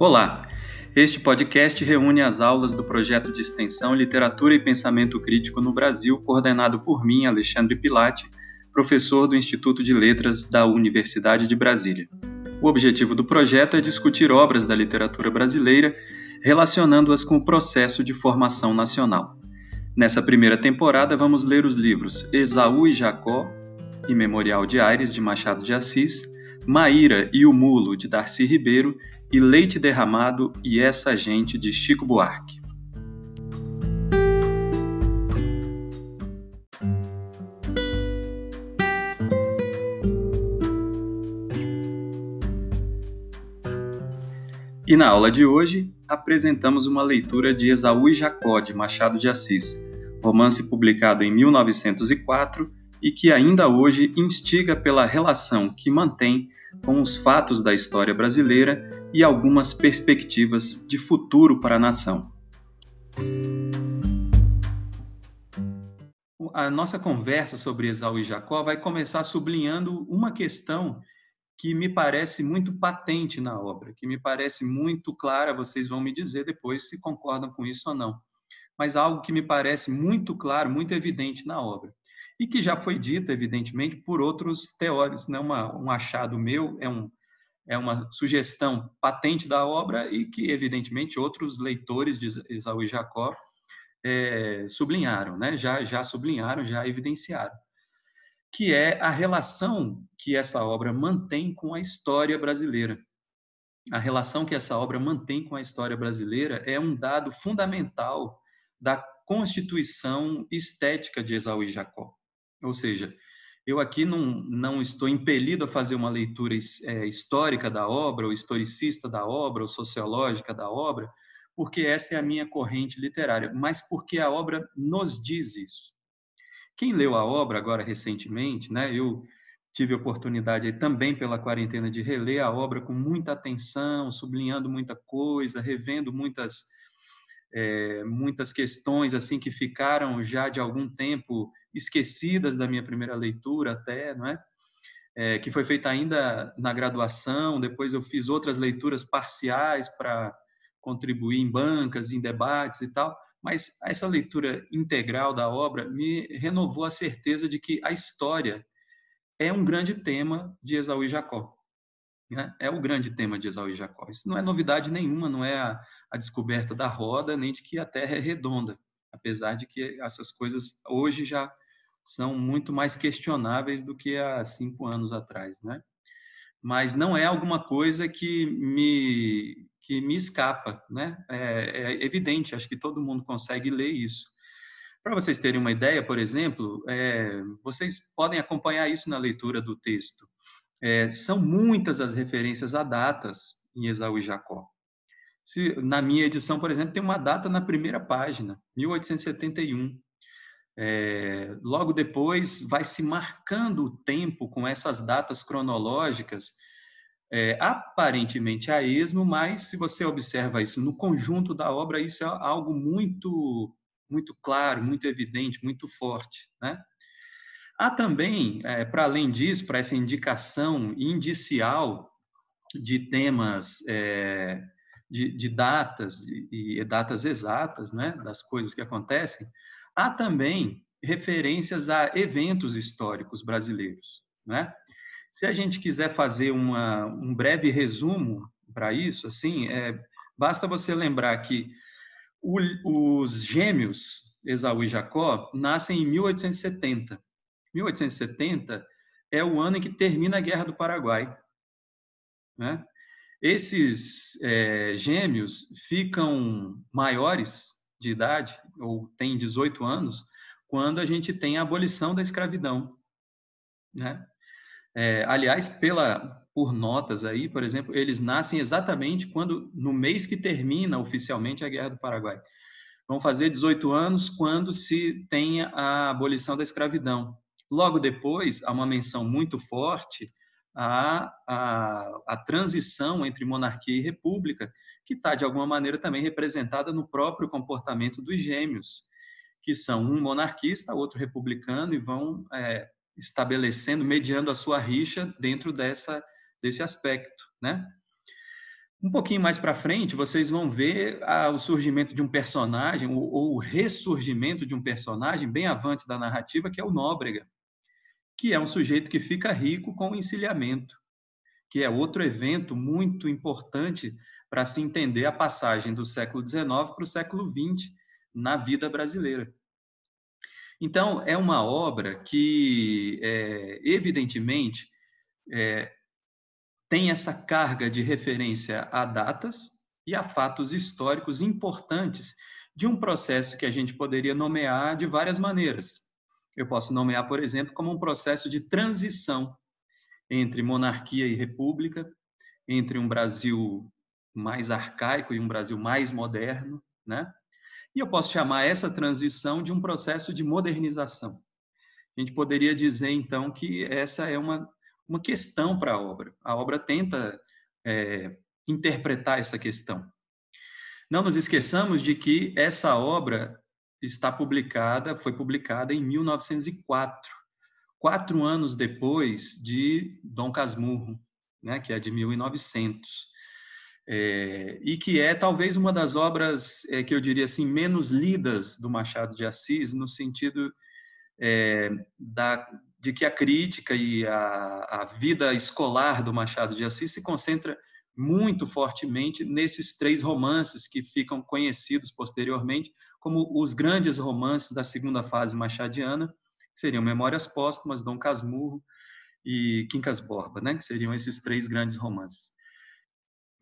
Olá! Este podcast reúne as aulas do projeto de extensão Literatura e Pensamento Crítico no Brasil, coordenado por mim, Alexandre Pilati, professor do Instituto de Letras da Universidade de Brasília. O objetivo do projeto é discutir obras da literatura brasileira, relacionando-as com o processo de formação nacional. Nessa primeira temporada, vamos ler os livros Esaú e Jacó e Memorial de Aires, de Machado de Assis, Maíra e o Mulo, de Darcy Ribeiro, e Leite Derramado e Essa Gente, de Chico Buarque. E na aula de hoje, apresentamos uma leitura de Esaú e Jacó, de Machado de Assis, romance publicado em 1904 e que ainda hoje instiga pela relação que mantém com os fatos da história brasileira e algumas perspectivas de futuro para a nação. A nossa conversa sobre Esaú e Jacó vai começar sublinhando uma questão que me parece muito patente na obra, que me parece muito clara, vocês vão me dizer depois se concordam com isso ou não. Mas algo que me parece muito claro, muito evidente na obra e que já foi dito, evidentemente, por outros teóricos. Não é um achado meu, é, um, é uma sugestão patente da obra e que, evidentemente, outros leitores de Esaú e Jacó é, sublinharam, né? já, já sublinharam, já evidenciaram, que é a relação que essa obra mantém com a história brasileira. A relação que essa obra mantém com a história brasileira é um dado fundamental da constituição estética de Esaú e Jacó. Ou seja, eu aqui não, não estou impelido a fazer uma leitura é, histórica da obra, ou historicista da obra, ou sociológica da obra, porque essa é a minha corrente literária, mas porque a obra nos diz isso. Quem leu a obra agora recentemente, né, eu tive oportunidade também pela quarentena de reler a obra com muita atenção, sublinhando muita coisa, revendo muitas é, muitas questões assim que ficaram já de algum tempo esquecidas da minha primeira leitura até, não é? é que foi feita ainda na graduação, depois eu fiz outras leituras parciais para contribuir em bancas, em debates e tal, mas essa leitura integral da obra me renovou a certeza de que a história é um grande tema de Esaú e Jacó. Né? É o grande tema de Esaú e Jacó. Isso não é novidade nenhuma, não é a, a descoberta da roda, nem de que a Terra é redonda, apesar de que essas coisas hoje já são muito mais questionáveis do que há cinco anos atrás, né? Mas não é alguma coisa que me que me escapa, né? É, é evidente, acho que todo mundo consegue ler isso. Para vocês terem uma ideia, por exemplo, é, vocês podem acompanhar isso na leitura do texto. É, são muitas as referências a datas em Esaú e Jacó. Se, na minha edição, por exemplo, tem uma data na primeira página, 1871. É, logo depois, vai se marcando o tempo com essas datas cronológicas, é, aparentemente a esmo, mas se você observa isso no conjunto da obra, isso é algo muito, muito claro, muito evidente, muito forte, né? Há também, é, para além disso, para essa indicação indicial de temas, é, de, de, datas e, e, datas exatas, né, das coisas que acontecem, há também referências a eventos históricos brasileiros, né? Se a gente quiser fazer uma, um breve resumo para isso, assim, é, basta você lembrar que o, os gêmeos Esaú e Jacó nascem em 1870 1870 é o ano em que termina a Guerra do Paraguai. Né? Esses é, gêmeos ficam maiores de idade, ou têm 18 anos, quando a gente tem a abolição da escravidão. Né? É, aliás, pela, por notas aí, por exemplo, eles nascem exatamente quando, no mês que termina oficialmente a Guerra do Paraguai. Vão fazer 18 anos quando se tenha a abolição da escravidão. Logo depois, há uma menção muito forte à, à, à transição entre monarquia e república, que está, de alguma maneira, também representada no próprio comportamento dos gêmeos, que são um monarquista, outro republicano, e vão é, estabelecendo, mediando a sua rixa dentro dessa, desse aspecto. Né? Um pouquinho mais para frente, vocês vão ver o surgimento de um personagem, ou, ou, o ressurgimento de um personagem bem avante da narrativa, que é o Nóbrega, que é um sujeito que fica rico com o encilhamento, que é outro evento muito importante para se entender a passagem do século XIX para o século XX na vida brasileira. Então, é uma obra que, é, evidentemente, é, tem essa carga de referência a datas e a fatos históricos importantes de um processo que a gente poderia nomear de várias maneiras. Eu posso nomear, por exemplo, como um processo de transição entre monarquia e república, entre um Brasil mais arcaico e um Brasil mais moderno, né? E eu posso chamar essa transição de um processo de modernização. A gente poderia dizer, então, que essa é uma uma questão para a obra. A obra tenta é, interpretar essa questão. Não nos esqueçamos de que essa obra está publicada, foi publicada em 1904, quatro anos depois de Dom Casmurro, né, que é de 1900. É, e que é talvez uma das obras é, que eu diria assim menos lidas do Machado de Assis no sentido é, da, de que a crítica e a, a vida escolar do Machado de Assis se concentra muito fortemente nesses três romances que ficam conhecidos posteriormente como os grandes romances da segunda fase machadiana, que seriam Memórias Póstumas, Dom Casmurro e Quincas Borba, né? que seriam esses três grandes romances.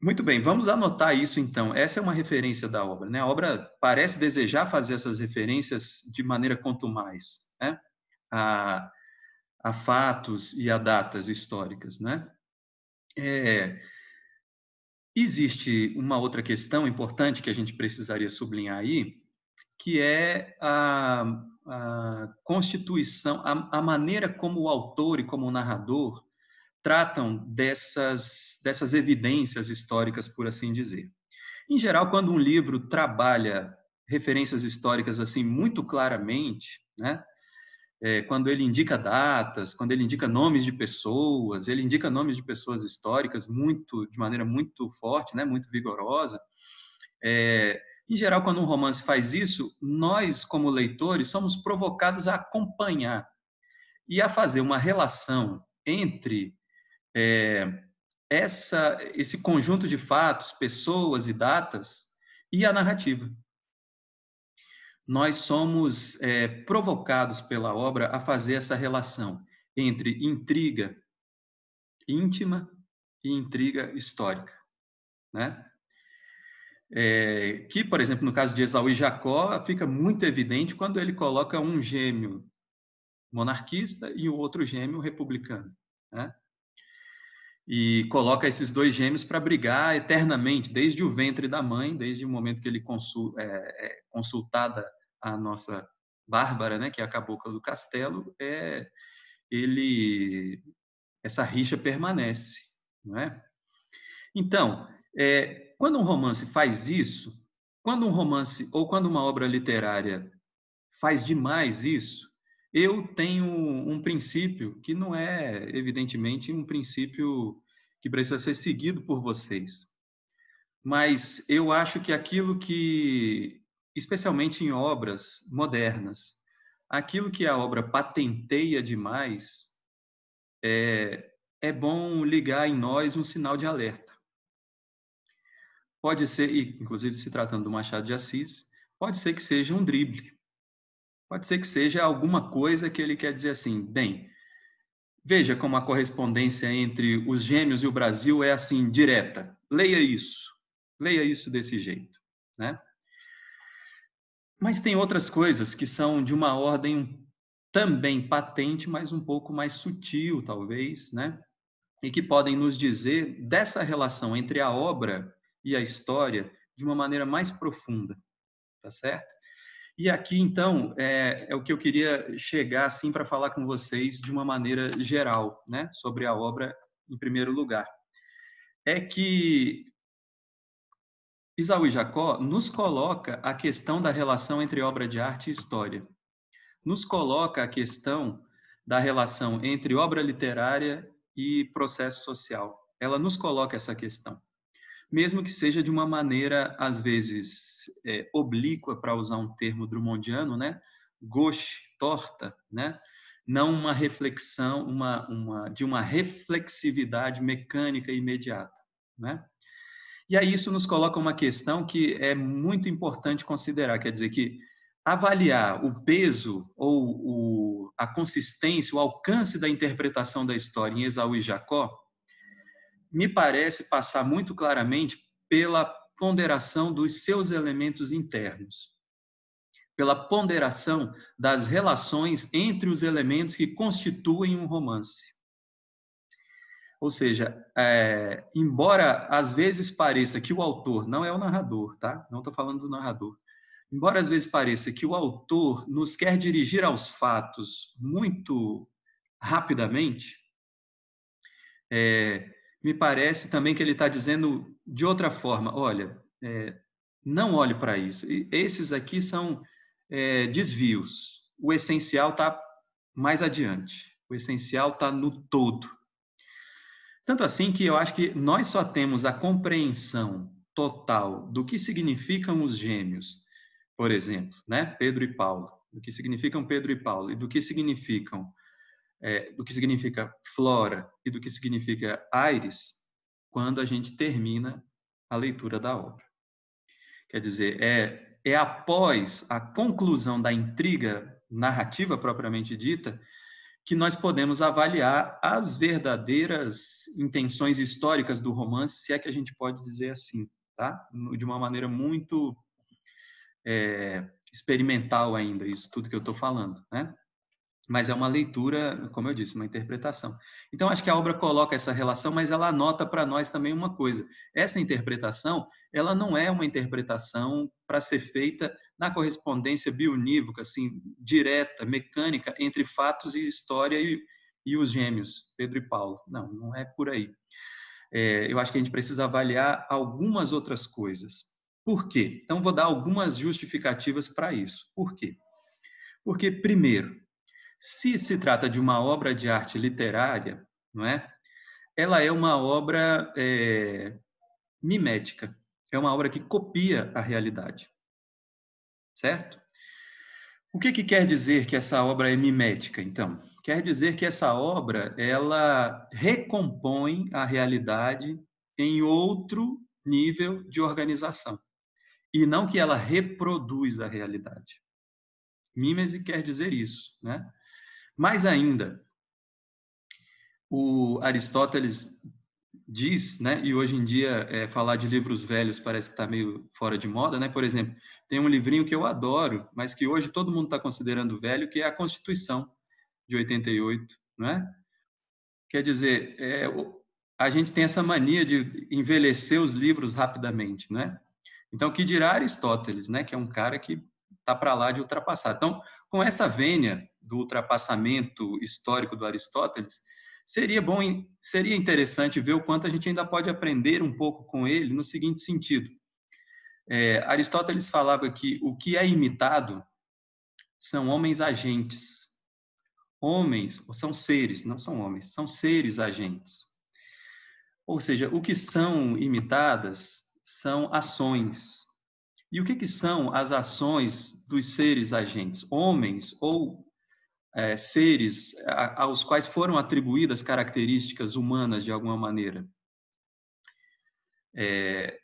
Muito bem, vamos anotar isso então. Essa é uma referência da obra. Né? A obra parece desejar fazer essas referências de maneira contumaz. Né? A, a fatos e a datas históricas, né? É, existe uma outra questão importante que a gente precisaria sublinhar aí, que é a, a constituição, a, a, maneira como o autor e como o narrador tratam dessas, dessas evidências históricas, por assim dizer. Em geral, quando um livro trabalha referências históricas assim muito claramente, né, é, quando ele indica datas, quando ele indica nomes de pessoas, ele indica nomes de pessoas históricas muito, de maneira muito forte, né, muito vigorosa. É, em geral, quando um romance faz isso, nós, como leitores, somos provocados a acompanhar e a fazer uma relação entre é, essa, esse conjunto de fatos, pessoas e datas e a narrativa nós somos é, provocados pela obra a fazer essa relação entre intriga íntima e intriga histórica, né? É, que, por exemplo, no caso de Esaú e Jacó, fica muito evidente quando ele coloca um gêmeo monarquista e o outro gêmeo republicano, né? E coloca esses dois gêmeos para brigar eternamente, desde o ventre da mãe, desde o momento que ele é, é consultada a nossa Bárbara, né, que é a cabocla do castelo, é ele essa rixa permanece, não é? Então, é, quando um romance faz isso, quando um romance ou quando uma obra literária faz demais isso, eu tenho um princípio que não é, evidentemente, um princípio que precisa ser seguido por vocês. Mas eu acho que aquilo que especialmente em obras modernas. Aquilo que a obra patenteia demais, é, é bom ligar em nós um sinal de alerta. Pode ser, inclusive se tratando do Machado de Assis, pode ser que seja um drible. Pode ser que seja alguma coisa que ele quer dizer assim, bem, veja como a correspondência entre os gêmeos e o Brasil é assim, direta. Leia isso. Leia isso desse jeito, né? Mas tem outras coisas que são de uma ordem também patente, mas um pouco mais sutil, talvez, né? E que podem nos dizer dessa relação entre a obra e a história de uma maneira mais profunda, tá certo? E aqui, então, é, é o que eu queria chegar, assim, para falar com vocês de uma maneira geral, né? Sobre a obra, em primeiro lugar. É que Isaú e Jacó nos coloca a questão da relação entre obra de arte e história. Nos coloca a questão da relação entre obra literária e processo social. Ela nos coloca essa questão. Mesmo que seja de uma maneira, às vezes, é, oblíqua, para usar um termo drummondiano, né? gauche, torta, né? não uma reflexão uma, uma, de uma reflexividade mecânica imediata. Né? E aí isso nos coloca uma questão que é muito importante considerar, quer dizer que avaliar o peso ou o, a consistência, o alcance da interpretação da história em Esaú e Jacó, me parece passar muito claramente pela ponderação dos seus elementos internos, pela ponderação das relações entre os elementos que constituem um romance. Ou seja, é, embora às vezes pareça que o autor não é o narrador, tá? Não estou falando do narrador. Embora às vezes pareça que o autor nos quer dirigir aos fatos muito rapidamente, é, me parece também que ele está dizendo de outra forma: olha, é, não olhe para isso. E esses aqui são é, desvios. O essencial está mais adiante. O essencial está no todo. Tanto assim que eu acho que nós só temos a compreensão total do que significam os gêmeos, por exemplo, né? Pedro e Paulo, do que significam Pedro e Paulo e do que significam é, do que significa Flora e do que significa Aires, quando a gente termina a leitura da obra. Quer dizer, é, é após a conclusão da intriga narrativa propriamente dita que nós podemos avaliar as verdadeiras intenções históricas do romance, se é que a gente pode dizer assim, tá? De uma maneira muito é, experimental ainda, isso tudo que eu estou falando, né? Mas é uma leitura, como eu disse, uma interpretação. Então, acho que a obra coloca essa relação, mas ela anota para nós também uma coisa. Essa interpretação, ela não é uma interpretação para ser feita na correspondência bionívoca, assim, direta, mecânica, entre fatos e história e, e os gêmeos, Pedro e Paulo. Não, não é por aí. É, eu acho que a gente precisa avaliar algumas outras coisas. Por quê? Então, vou dar algumas justificativas para isso. Por quê? Porque, primeiro, se se trata de uma obra de arte literária, não é? Ela é uma obra é, mimética, é uma obra que copia a realidade certo? O que, que quer dizer que essa obra é mimética, então? Quer dizer que essa obra ela recompõe a realidade em outro nível de organização e não que ela reproduz a realidade. Mímese quer dizer isso, né? Mais ainda, o Aristóteles diz, né? E hoje em dia é, falar de livros velhos parece que está meio fora de moda, né? Por exemplo, tem um livrinho que eu adoro, mas que hoje todo mundo está considerando velho, que é a Constituição de 88, não é? Quer dizer, é, a gente tem essa mania de envelhecer os livros rapidamente, não é? Então, que dirá Aristóteles, né? Que é um cara que está para lá de ultrapassar. Então, com essa vênia do ultrapassamento histórico do Aristóteles, seria bom, seria interessante ver o quanto a gente ainda pode aprender um pouco com ele no seguinte sentido. É, Aristóteles falava que o que é imitado são homens agentes. Homens são seres, não são homens, são seres agentes. Ou seja, o que são imitadas são ações. E o que, que são as ações dos seres agentes? Homens ou é, seres aos quais foram atribuídas características humanas de alguma maneira. É,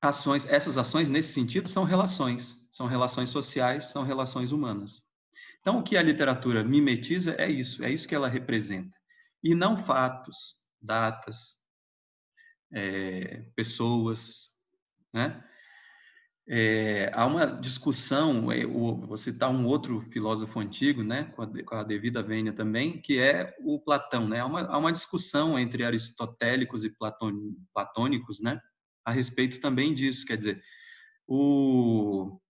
ações, essas ações, nesse sentido, são relações, são relações sociais, são relações humanas. Então, o que a literatura mimetiza é isso, é isso que ela representa. E não fatos, datas, é, pessoas, né? É, há uma discussão, é, vou citar um outro filósofo antigo, né, com a, com a devida vênia também, que é o Platão. Né? Há, uma, há uma discussão entre aristotélicos e platônicos né, a respeito também disso. Quer dizer, o,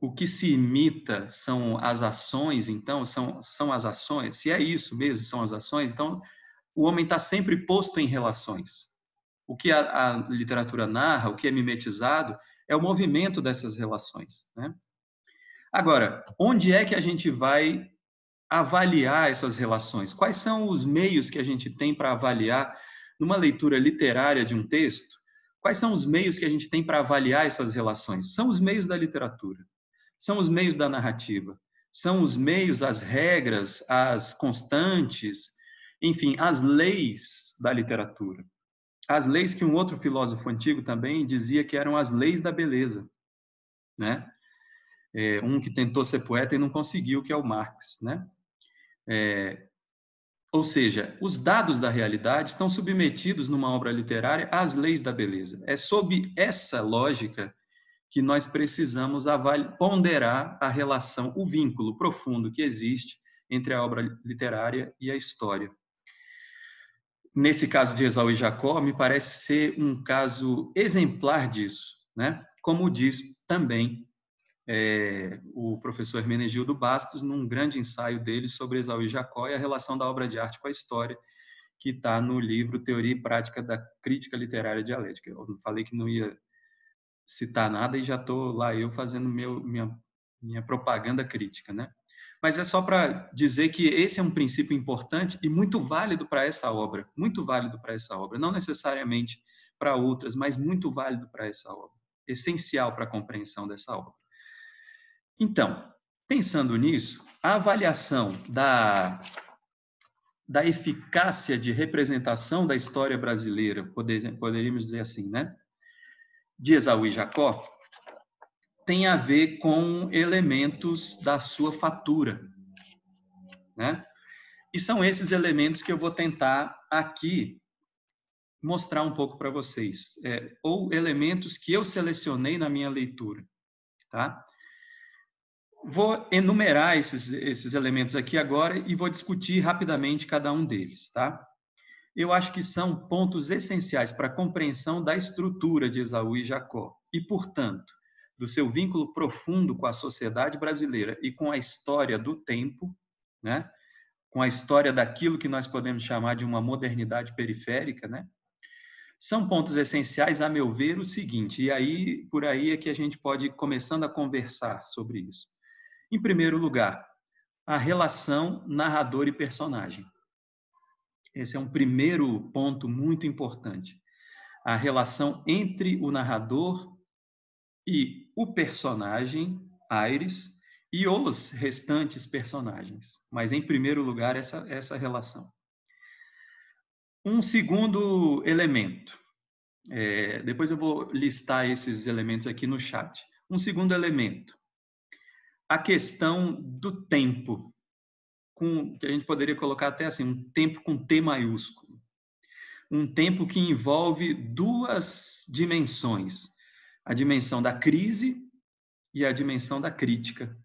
o que se imita são as ações, então, são, são as ações. Se é isso mesmo, são as ações, então o homem está sempre posto em relações. O que a, a, literatura narra, o que é mimetizado, é o movimento dessas relações. Né? Agora, onde é que a gente vai avaliar essas relações? Quais são os meios que a gente tem para avaliar, numa leitura literária de um texto, Quais são os meios que a gente tem para avaliar essas relações? São os meios da literatura, são os meios da narrativa, são os meios, as regras, as constantes, enfim, as leis da literatura. As leis que um outro filósofo antigo também dizia que eram as leis da beleza, né? É, um que tentou ser poeta e não conseguiu, que é o Marx, né? É, ou seja, os dados da realidade estão submetidos numa obra literária às leis da beleza. É sob essa lógica que nós precisamos ponderar a relação, o vínculo profundo que existe entre a obra literária e a história. Nesse caso de Esaú e Jacó, me parece ser um caso exemplar disso, né? Como diz também é, o professor Hermenegildo Bastos, num grande ensaio dele sobre Esaú e Jacó e a relação da obra de arte com a história, que está no livro Teoria e Prática da Crítica Literária Dialética. Eu falei que não ia citar nada e já estou lá eu fazendo meu, minha, minha propaganda crítica, né? Mas é só para dizer que esse é um princípio importante e muito válido para essa obra, muito válido para essa obra, não necessariamente para outras, mas muito válido para essa obra, essencial para a compreensão dessa obra. Então, pensando nisso, a avaliação da, da eficácia de representação da história brasileira, poder, poderíamos dizer assim, né? De Esaú e Jacó, tem a ver com elementos da sua fatura, né? E são esses elementos que eu vou tentar aqui mostrar um pouco para vocês, é, ou elementos que eu selecionei na minha leitura, tá? Vou enumerar esses, esses elementos aqui agora e vou discutir rapidamente cada um deles, tá? Eu acho que são pontos essenciais para a compreensão da estrutura de Esaú e Jacó e, portanto, do seu vínculo profundo com a sociedade brasileira e com a história do tempo, né? Com a história daquilo que nós podemos chamar de uma modernidade periférica, né? São pontos essenciais, a meu ver, o seguinte, e aí por aí é que a gente pode ir começando a conversar sobre isso. Em primeiro lugar, a relação narrador e personagem. Esse é um primeiro ponto muito importante. A relação entre o narrador e o personagem, Aires, e os restantes personagens. Mas, em primeiro lugar, essa, essa relação. Um segundo elemento. É, depois eu vou listar esses elementos aqui no chat. Um segundo elemento a questão do tempo, com, que a gente poderia colocar até assim, um tempo com T maiúsculo. Um tempo que envolve duas dimensões: a dimensão da crise e a dimensão da crítica.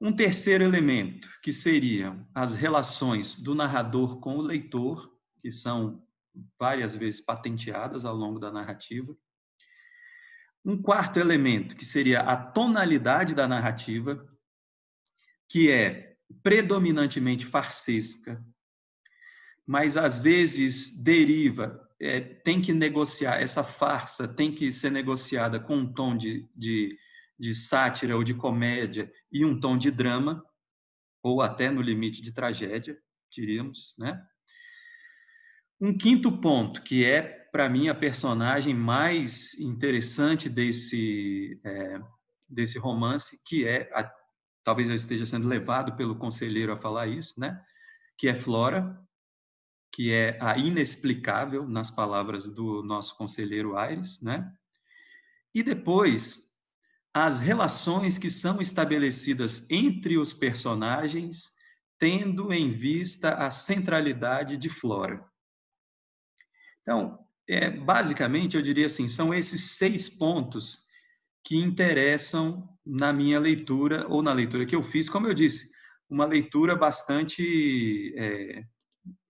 Um terceiro elemento, que seriam as relações do narrador com o leitor, que são várias vezes patenteadas ao longo da narrativa. Um quarto elemento, que seria a tonalidade da narrativa, que é predominantemente farsesca, mas às vezes deriva, é, tem que negociar, essa farsa tem que ser negociada com um tom de, de, de sátira ou de comédia e um tom de drama, ou até no limite de tragédia, diríamos, né? Um quinto ponto, que é para mim, a personagem mais interessante desse, é, desse romance, que é, a, talvez eu esteja sendo levado pelo conselheiro a falar isso, né? que é Flora, que é a inexplicável, nas palavras do nosso conselheiro Aires, né? E depois, as relações que são estabelecidas entre os personagens, tendo em vista a centralidade de Flora. Então, é, basicamente, eu diria assim, são esses seis pontos que interessam na minha leitura ou na leitura que eu fiz, como eu disse, uma leitura bastante é,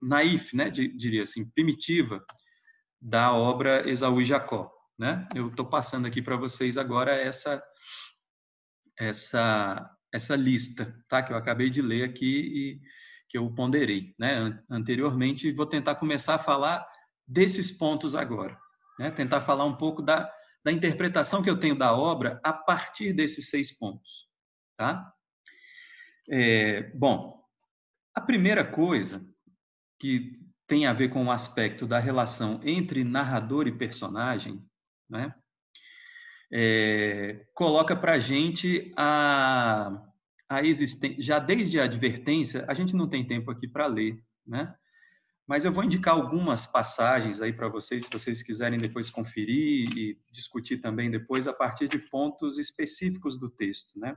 naif, né, diria assim, primitiva da obra Esaú e Jacó, né? Eu estou passando aqui para vocês agora essa essa essa lista, tá? Que eu acabei de ler aqui e que eu ponderei, né? Anteriormente, vou tentar começar a falar desses pontos agora. Né? Tentar falar um pouco da, da interpretação que eu tenho da obra a partir desses seis pontos. Tá? É, bom, a primeira coisa que tem a ver com o aspecto da relação entre narrador e personagem, né? É, coloca para a gente a, a existência, já desde a advertência, a gente não tem tempo aqui para ler, né? Mas eu vou indicar algumas passagens aí para vocês, se vocês quiserem depois conferir e discutir também depois a partir de pontos específicos do texto, né?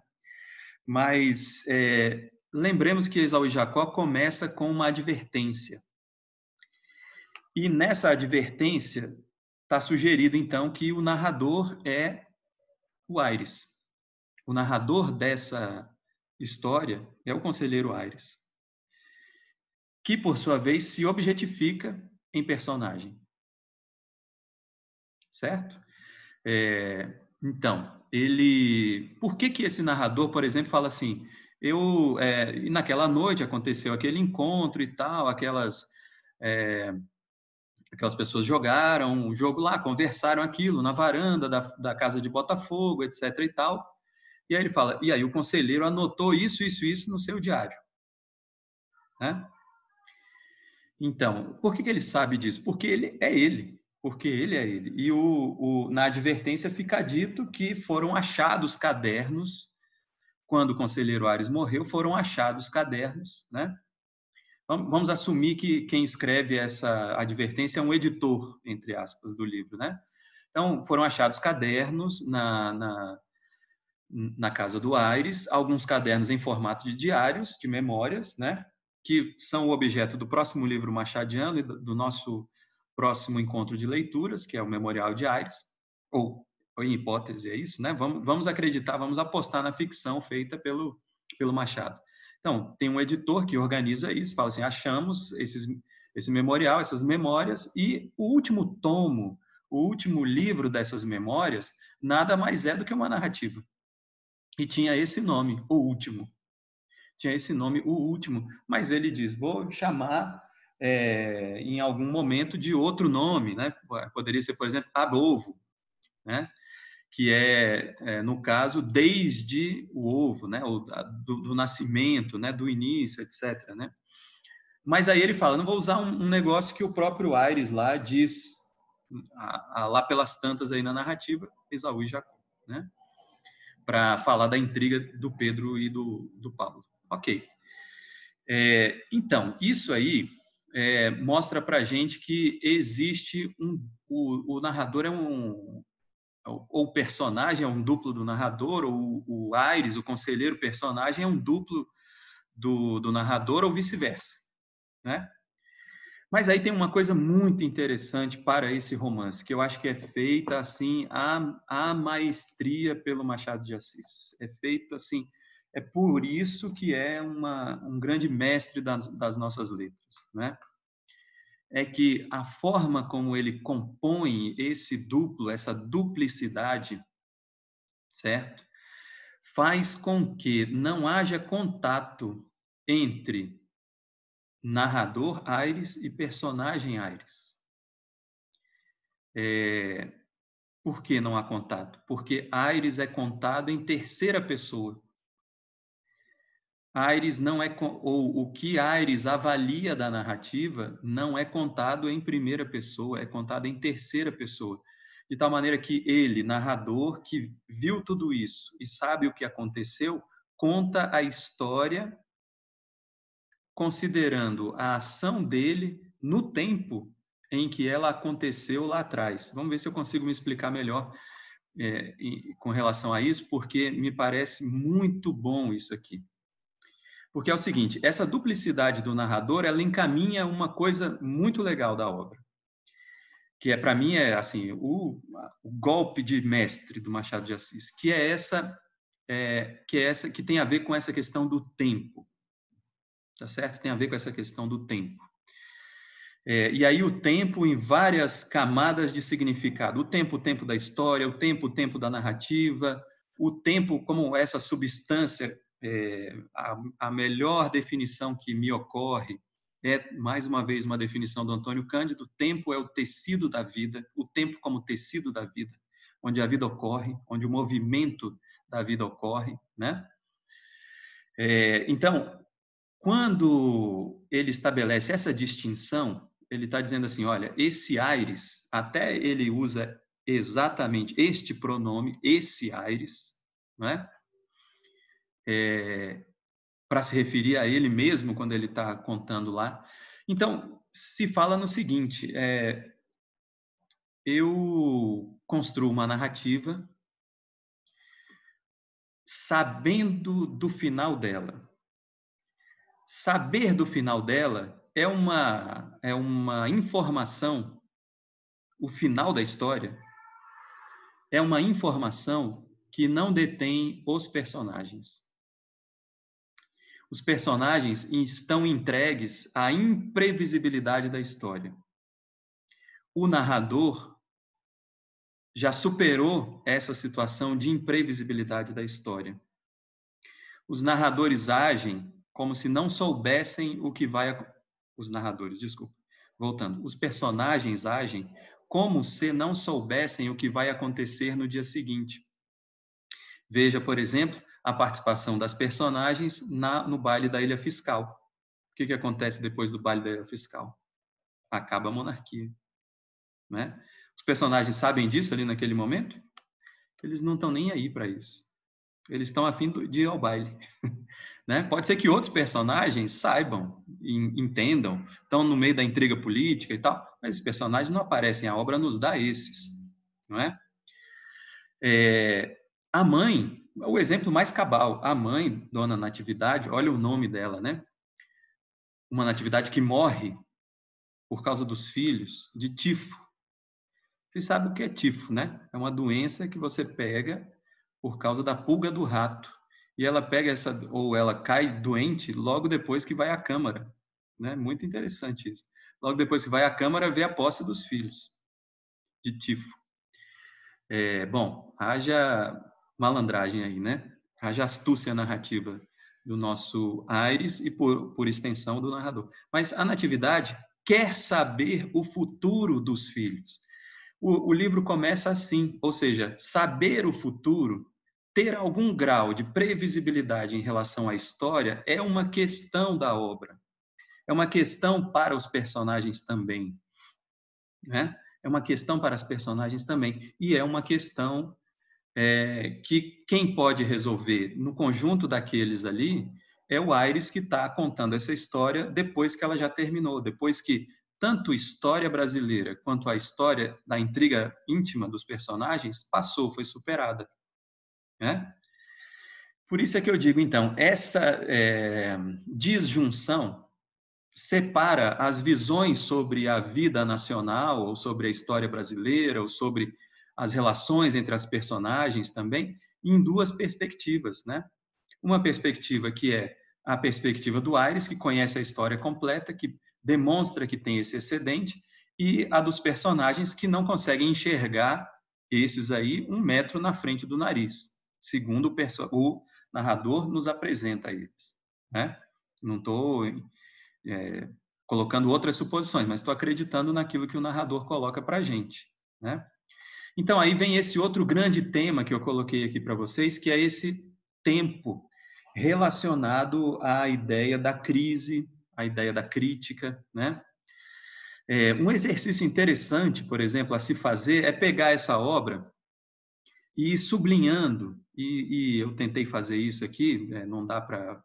Mas é, lembremos que Esaú e Jacó começa com uma advertência. E nessa advertência está sugerido então que o narrador é o Aires. O narrador dessa história é o conselheiro Aires que por sua vez se objetifica em personagem. Certo? É, então, ele. Por que, que esse narrador, por exemplo, fala assim? Eu, é, naquela noite aconteceu aquele encontro e tal, aquelas. É, aquelas pessoas jogaram o jogo lá, conversaram aquilo na varanda da, da casa de Botafogo, etc. e tal. E aí ele fala, e aí o conselheiro anotou isso, isso, isso no seu diário. Né? Então, por que, que ele sabe disso? Porque ele é ele, porque ele é ele. E o, o, na advertência fica dito que foram achados cadernos, quando o conselheiro Ares morreu, foram achados cadernos, né? Vamos assumir que quem escreve essa advertência é um editor, entre aspas, do livro, né? Então, foram achados cadernos na, na, na casa do Aires, alguns cadernos em formato de diários, de memórias, né? que são o objeto do próximo livro machadiano e do nosso próximo encontro de leituras, que é o Memorial de Aires, ou, ou em hipótese é isso, né? Vamos, vamos acreditar, vamos apostar na ficção feita pelo, pelo Machado. Então, tem um editor que organiza isso, fala assim, achamos esses, esse memorial, essas memórias, e o último tomo, o último livro dessas memórias, nada mais é do que uma narrativa. E tinha esse nome, O Último tinha esse nome, o último, mas ele diz: vou chamar é, em algum momento de outro nome, né? Poderia ser, por exemplo, Abovo, né? Que é, é no caso, desde o ovo, né? O, do, do, nascimento, né? Do início, etc. Né? Mas aí ele fala: não vou usar um, um negócio que o próprio Aires lá diz, a, a, lá pelas tantas aí na narrativa, Esaú e Jacó, né? Para falar da intriga do Pedro e do, do Paulo. Ok. É, então, isso aí é, mostra para gente que existe um. O, o, narrador é um. Ou o personagem é um duplo do narrador, ou o Aires, o conselheiro personagem, é um duplo do, do narrador, ou vice-versa. Né? Mas aí tem uma coisa muito interessante para esse romance, que eu acho que é feita assim a, a maestria pelo Machado de Assis. É feito assim é por isso que é uma, um grande mestre das, das nossas letras, né? É que a forma como ele compõe esse duplo, essa duplicidade, certo? Faz com que não haja contato entre narrador Aires e personagem Aires. É, por que não há contato? Porque Aires é contado em terceira pessoa. Aires não é ou o que Aires avalia da narrativa não é contado em primeira pessoa, é contado em terceira pessoa. De tal maneira que ele, narrador que viu tudo isso e sabe o que aconteceu, conta a história considerando a ação dele no tempo em que ela aconteceu lá atrás. Vamos ver se eu consigo me explicar melhor é, com relação a isso, porque me parece muito bom isso aqui. Porque é o seguinte, essa duplicidade do narrador, ela encaminha uma coisa muito legal da obra. Que é para mim é assim, o, o, golpe de mestre do Machado de Assis, que é essa é, que é essa que tem a ver com essa questão do tempo. Tá certo? Tem a ver com essa questão do tempo. É, e aí o tempo em várias camadas de significado. O tempo, o tempo da história, o tempo, o tempo da narrativa, o tempo como essa substância é, a, a melhor definição que me ocorre é, mais uma vez, uma definição do Antônio Cândido: tempo é o tecido da vida, o tempo como tecido da vida, onde a vida ocorre, onde o movimento da vida ocorre, né? É, então, quando ele estabelece essa distinção, ele está dizendo assim, olha, esse Aires, até ele usa exatamente este pronome, esse Aires, né? É, para se referir a ele mesmo quando ele está contando lá. Então, se fala no seguinte: é, eu construo uma narrativa sabendo do final dela. Saber do final dela é uma, é uma informação, o final da história é uma informação que não detém os personagens. Os personagens estão entregues à imprevisibilidade da história. O narrador já superou essa situação de imprevisibilidade da história. Os narradores agem como se não soubessem o que vai os narradores, desculpa. Voltando, os personagens agem como se não soubessem o que vai acontecer no dia seguinte. Veja, por exemplo, a participação das personagens na, no baile da Ilha Fiscal. O que, que acontece depois do baile da Ilha Fiscal? Acaba a monarquia. Né? Os personagens sabem disso ali naquele momento? Eles não estão nem aí para isso. Eles estão a fim de ir ao baile. né? Pode ser que outros personagens saibam, entendam, estão no meio da intriga política e tal, mas esses personagens não aparecem. A obra nos dá esses. Não é? é a mãe o exemplo mais cabal, a mãe, Dona Natividade, olha o nome dela, né? Uma Natividade que morre por causa dos filhos de tifo. Você sabe o que é tifo, né? É uma doença que você pega por causa da pulga do rato. E ela pega essa, ou ela cai doente logo depois que vai à Câmara. Né? Muito interessante isso. Logo depois que vai à Câmara, vê a posse dos filhos de tifo. É, bom, haja malandragem aí, né? Haja astúcia narrativa do nosso Aires e, por, por extensão, do narrador. Mas a natividade quer saber o futuro dos filhos. O, o livro começa assim, ou seja, saber o futuro, ter algum grau de previsibilidade em relação à história é uma questão da obra. É uma questão para os personagens também. Né? É uma questão para as personagens também. E é uma questão é, que quem pode resolver no conjunto daqueles ali é o Aires que está contando essa história depois que ela já terminou, depois que tanto a história brasileira quanto a história da intriga íntima dos personagens passou, foi superada. Né? Por isso é que eu digo, então, essa é, disjunção separa as visões sobre a vida nacional, ou sobre a história brasileira, ou sobre as relações entre as personagens também em duas perspectivas, né? Uma perspectiva que é a perspectiva do Aires, que conhece a história completa, que demonstra que tem esse excedente, e a dos personagens que não conseguem enxergar esses aí um metro na frente do nariz, segundo o, o narrador nos apresenta eles. Né? Não estou é, colocando outras suposições, mas estou acreditando naquilo que o narrador coloca para a gente. Né? Então, aí vem esse outro grande tema que eu coloquei aqui para vocês, que é esse tempo relacionado à ideia da crise, à ideia da crítica, né? É, um exercício interessante, por exemplo, a se fazer é pegar essa obra e ir sublinhando, e, e eu tentei fazer isso aqui, é, não dá para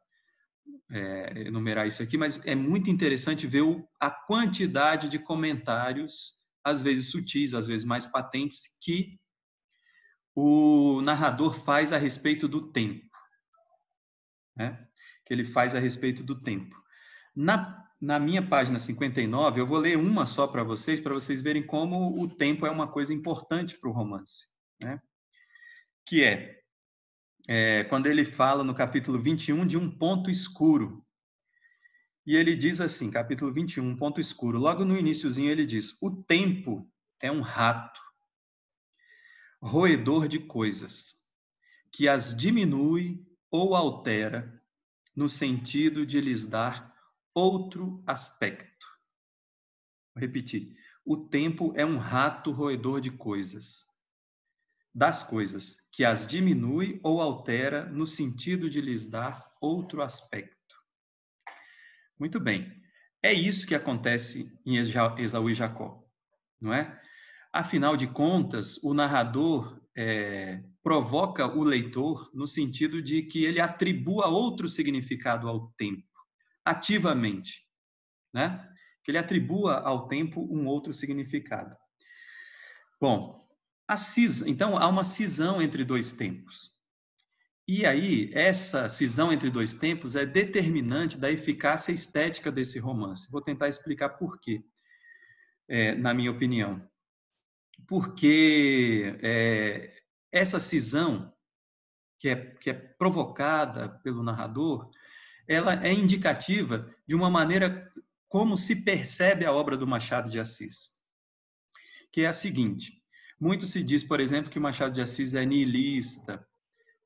é, enumerar isso aqui, mas é muito interessante ver o, a quantidade de comentários às vezes sutis, às vezes mais patentes, que o narrador faz a respeito do tempo. Né? Que ele faz a respeito do tempo. Na, na minha página 59, eu vou ler uma só para vocês, para vocês verem como o tempo é uma coisa importante para o romance. Né? Que é, é, quando ele fala no capítulo 21 de um ponto escuro. E ele diz assim, capítulo 21, ponto escuro. Logo no iníciozinho ele diz: "O tempo é um rato, roedor de coisas, que as diminui ou altera no sentido de lhes dar outro aspecto." Vou repetir. O tempo é um rato roedor de coisas, das coisas, que as diminui ou altera no sentido de lhes dar outro aspecto. Muito bem. É isso que acontece em Esaú e Jacó, não é? Afinal de contas, o narrador é, provoca o leitor no sentido de que ele atribua outro significado ao tempo, ativamente, né? Que ele atribua ao tempo um outro significado. Bom, a cis, então há uma cisão entre dois tempos. E aí, essa cisão entre dois tempos é determinante da eficácia estética desse romance. Vou tentar explicar por quê, é, na minha opinião. Porque é, essa cisão, que é, que é provocada pelo narrador, ela é indicativa de uma maneira como se percebe a obra do Machado de Assis, que é a seguinte: muito se diz, por exemplo, que Machado de Assis é niilista,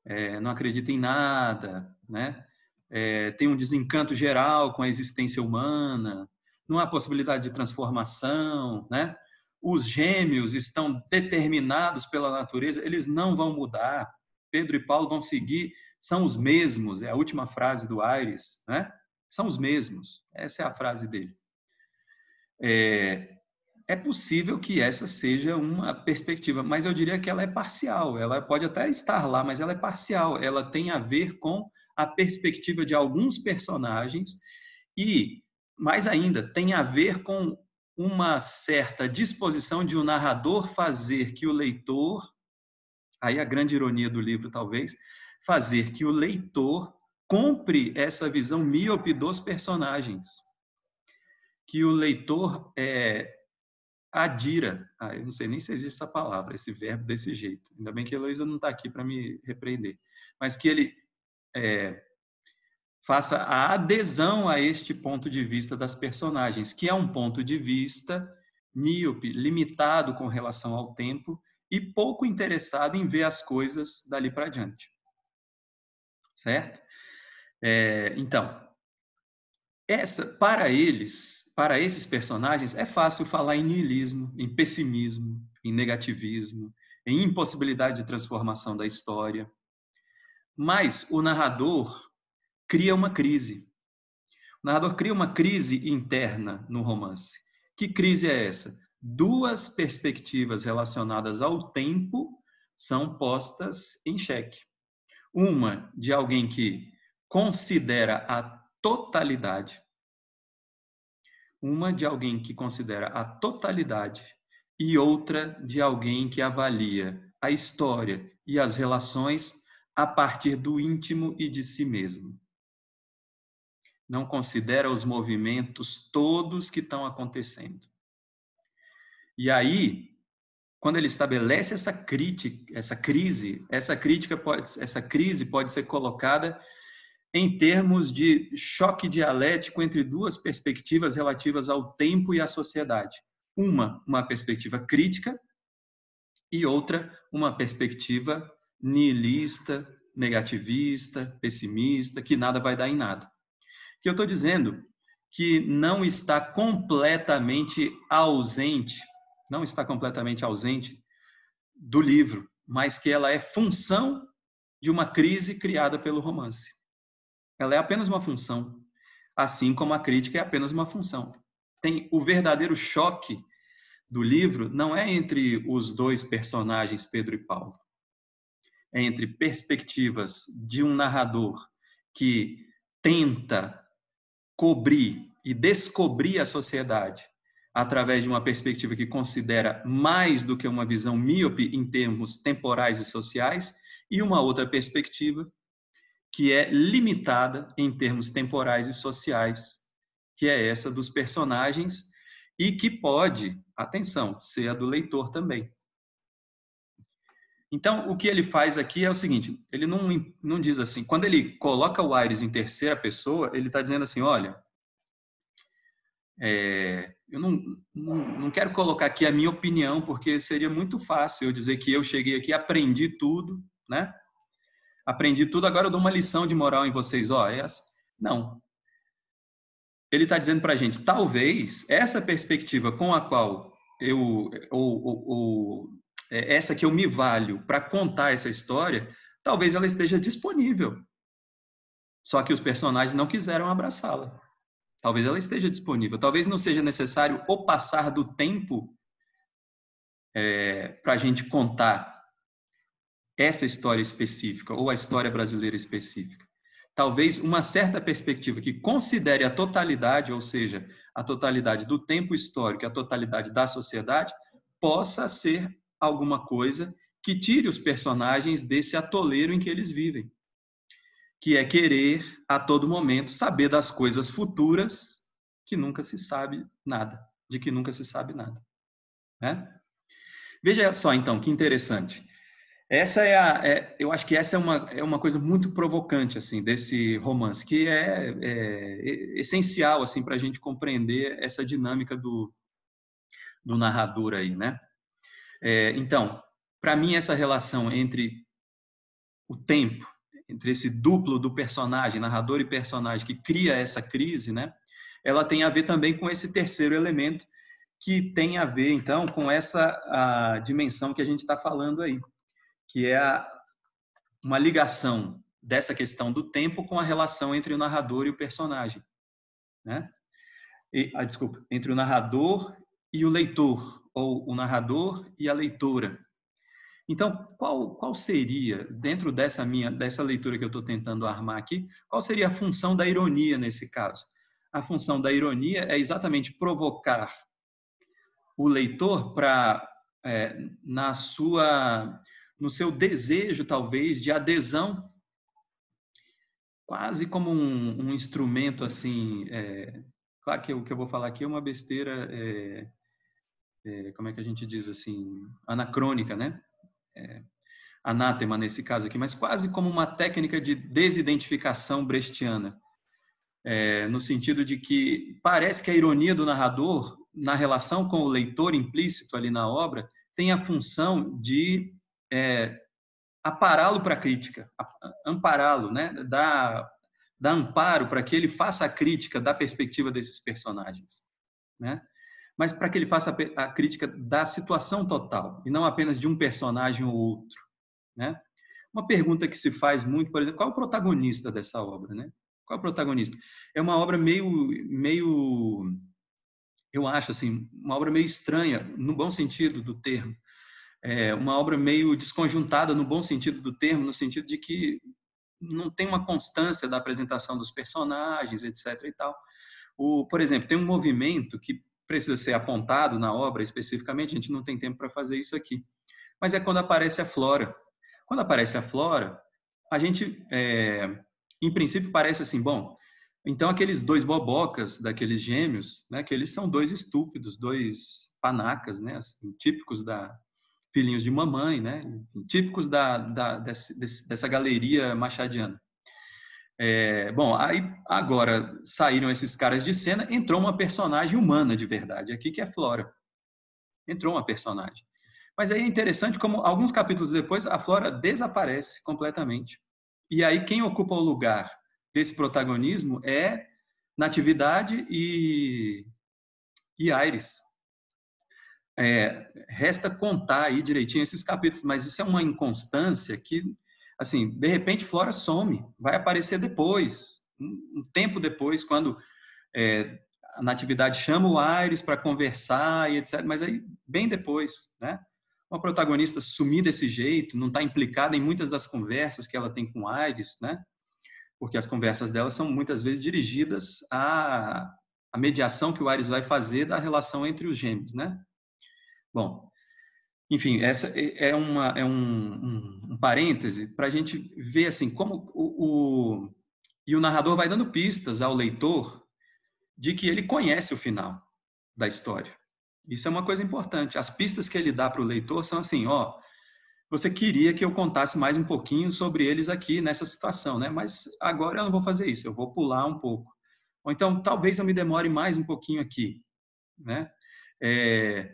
é, não acredita em nada, né? É, tem um desencanto geral com a existência humana, não há possibilidade de transformação, né? Os gêmeos estão determinados pela natureza, eles não vão mudar. Pedro e Paulo vão seguir, são os mesmos, é a última frase do Aires, né? São os mesmos, essa é a frase dele. É, é possível que essa seja uma perspectiva, mas eu diria que ela é parcial. Ela pode até estar lá, mas ela é parcial. Ela tem a ver com a perspectiva de alguns personagens e, mais ainda, tem a ver com uma certa disposição de o um narrador fazer que o leitor, aí a grande ironia do livro talvez, fazer que o leitor compre essa visão míope dos personagens, que o leitor é, adira. Ah, eu não sei nem se existe essa palavra, esse verbo desse jeito. Ainda bem que a Heloísa não está aqui para me repreender. Mas que ele é, faça a adesão a este ponto de vista das personagens, que é um ponto de vista míope, limitado com relação ao tempo e pouco interessado em ver as coisas dali para diante. Certo? É, então, essa, para eles, para esses personagens, é fácil falar em niilismo, em pessimismo, em negativismo, em impossibilidade de transformação da história. Mas o narrador cria uma crise. O narrador cria uma crise interna no romance. Que crise é essa? Duas perspectivas relacionadas ao tempo são postas em xeque. Uma de alguém que considera a totalidade uma de alguém que considera a totalidade e outra de alguém que avalia a história e as relações a partir do íntimo e de si mesmo. Não considera os movimentos todos que estão acontecendo. E aí, quando ele estabelece essa crítica, essa crise, essa crítica pode, essa crise pode ser colocada em termos de choque dialético entre duas perspectivas relativas ao tempo e à sociedade. Uma, uma perspectiva crítica, e outra, uma perspectiva nihilista, negativista, pessimista, que nada vai dar em nada. Que eu estou dizendo que não está completamente ausente, não está completamente ausente do livro, mas que ela é função de uma crise criada pelo romance. Ela é apenas uma função, assim como a crítica é apenas uma função. Tem o verdadeiro choque do livro não é entre os dois personagens Pedro e Paulo. É entre perspectivas de um narrador que tenta cobrir e descobrir a sociedade através de uma perspectiva que considera mais do que uma visão míope em termos temporais e sociais, e uma outra perspectiva que é limitada em termos temporais e sociais, que é essa dos personagens e que pode, atenção, ser a do leitor também. Então, o que ele faz aqui é o seguinte: ele não, não diz assim, quando ele coloca o Aires em terceira pessoa, ele está dizendo assim: olha, é, eu não, não, não, quero colocar aqui a minha opinião, porque seria muito fácil eu dizer que eu cheguei aqui, aprendi tudo, né? Aprendi tudo, agora eu dou uma lição de moral em vocês. Ó, é essa. Não. Ele está dizendo para a gente, talvez essa perspectiva com a qual eu, ou, ou, ou é, essa que eu me valho para contar essa história, talvez ela esteja disponível. Só que os personagens não quiseram abraçá-la. Talvez ela esteja disponível. Talvez não seja necessário o passar do tempo é, para a gente contar essa história específica ou a história brasileira específica. Talvez uma certa perspectiva que considere a totalidade, ou seja, a totalidade do tempo histórico, a totalidade da sociedade, possa ser alguma coisa que tire os personagens desse atoleiro em que eles vivem, que é querer a todo momento saber das coisas futuras que nunca se sabe nada, de que nunca se sabe nada. Né? Veja só, então, que interessante. Essa é a, é, eu acho que essa é uma, é uma coisa muito provocante assim desse romance, que é, é, é essencial assim para a gente compreender essa dinâmica do, do narrador aí, né? É, então, para mim essa relação entre o tempo, entre esse duplo do personagem, narrador e personagem, que cria essa crise, né? Ela tem a ver também com esse terceiro elemento que tem a ver então com essa dimensão que a gente está falando aí que é a, uma ligação dessa questão do tempo com a relação entre o narrador e o personagem, né? E, ah, desculpa, entre o narrador e o leitor, ou o narrador e a leitora. Então, qual, qual seria, dentro dessa minha dessa leitura que eu estou tentando armar aqui, qual seria a função da ironia nesse caso? A função da ironia é exatamente provocar o leitor para, é, na sua no seu desejo, talvez, de adesão, quase como um, um instrumento assim. É, claro que o que eu vou falar aqui é uma besteira, é, é, como é que a gente diz assim, anacrônica, né? É, anátema nesse caso aqui, mas quase como uma técnica de desidentificação brechtiana. É, no sentido de que parece que a ironia do narrador, na relação com o leitor implícito ali na obra, tem a função de é, apará-lo para a crítica, ampará-lo, né? dar, dar amparo para que ele faça a crítica da perspectiva desses personagens. Né? Mas para que ele faça a, a, crítica da situação total, e não apenas de um personagem ou outro. Né? Uma pergunta que se faz muito, por exemplo, qual é o protagonista dessa obra? Né? Qual é o protagonista? É uma obra meio, meio, eu acho assim, uma obra meio estranha, no bom sentido do termo, é uma obra meio desconjuntada no bom sentido do termo, no sentido de que não tem uma constância da apresentação dos personagens, etc. E tal. O, por exemplo, tem um movimento que precisa ser apontado na obra especificamente, a gente não tem tempo para fazer isso aqui, mas é quando aparece a flora. Quando aparece a flora, a gente, é, em princípio, parece assim, bom, então aqueles dois bobocas daqueles gêmeos, né, que eles são dois estúpidos, dois panacas, né, assim, típicos da, filhinhos de mamãe, né? típicos da, da desse, dessa galeria machadiana. É, bom, aí agora saíram esses caras de cena, entrou uma personagem humana de verdade aqui, que é Flora. Entrou uma personagem. Mas aí é interessante como alguns capítulos depois a Flora desaparece completamente. E aí quem ocupa o lugar desse protagonismo é Natividade e, e Aires. É, resta contar aí direitinho esses capítulos, mas isso é uma inconstância que, assim, de repente Flora some, vai aparecer depois, um, tempo depois, quando é, a Natividade chama o Aires para conversar e etc. Mas aí, bem depois, né? Uma protagonista sumir desse jeito, não está implicada em muitas das conversas que ela tem com Aires, né? Porque as conversas dela são muitas vezes dirigidas à, à mediação que o Aires vai fazer da relação entre os gêmeos, né? Bom, enfim, essa é, é uma é um, um, um parêntese para a gente ver assim como o, o, e o narrador vai dando pistas ao leitor de que ele conhece o final da história. Isso é uma coisa importante. As pistas que ele dá para o leitor são assim, ó, você queria que eu contasse mais um pouquinho sobre eles aqui nessa situação, né? Mas agora eu não vou fazer isso, eu vou pular um pouco. Ou então, talvez eu me demore mais um pouquinho aqui, né? É,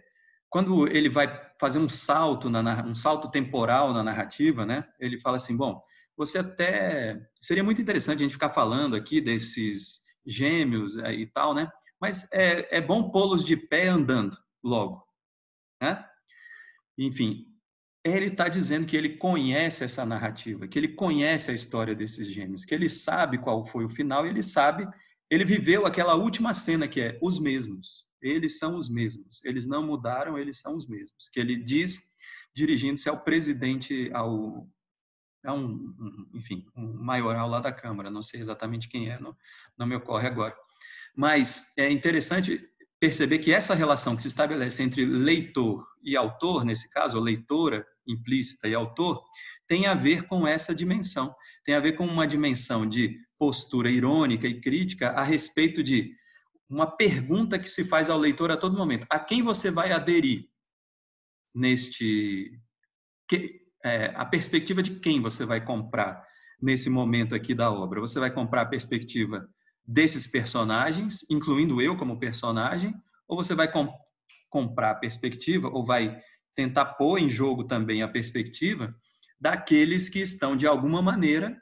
quando ele vai fazer um salto, na, um salto temporal na narrativa, né? Ele fala assim, bom, você até seria muito interessante a gente ficar falando aqui desses gêmeos e tal, né? Mas é, é bom pô-los de pé andando logo, né? Enfim, ele está dizendo que ele conhece essa narrativa, que ele conhece a história desses gêmeos, que ele sabe qual foi o final e ele sabe ele viveu aquela última cena que é os mesmos. Eles são os mesmos. Eles não mudaram, eles são os mesmos. Que ele diz dirigindo-se ao presidente, ao a um, enfim, um maioral lá da Câmara. Não sei exatamente quem é, não, não me ocorre agora. Mas é interessante perceber que essa relação que se estabelece entre leitor e autor, nesse caso, leitora implícita e autor, tem a ver com essa dimensão. Tem a ver com uma dimensão de postura irônica e crítica a respeito de uma pergunta que se faz ao leitor a todo momento: a quem você vai aderir neste. Que, é, a perspectiva de quem você vai comprar nesse momento aqui da obra? Você vai comprar a perspectiva desses personagens, incluindo eu como personagem, ou você vai com, comprar a perspectiva, ou vai tentar pôr em jogo também a perspectiva daqueles que estão, de alguma maneira,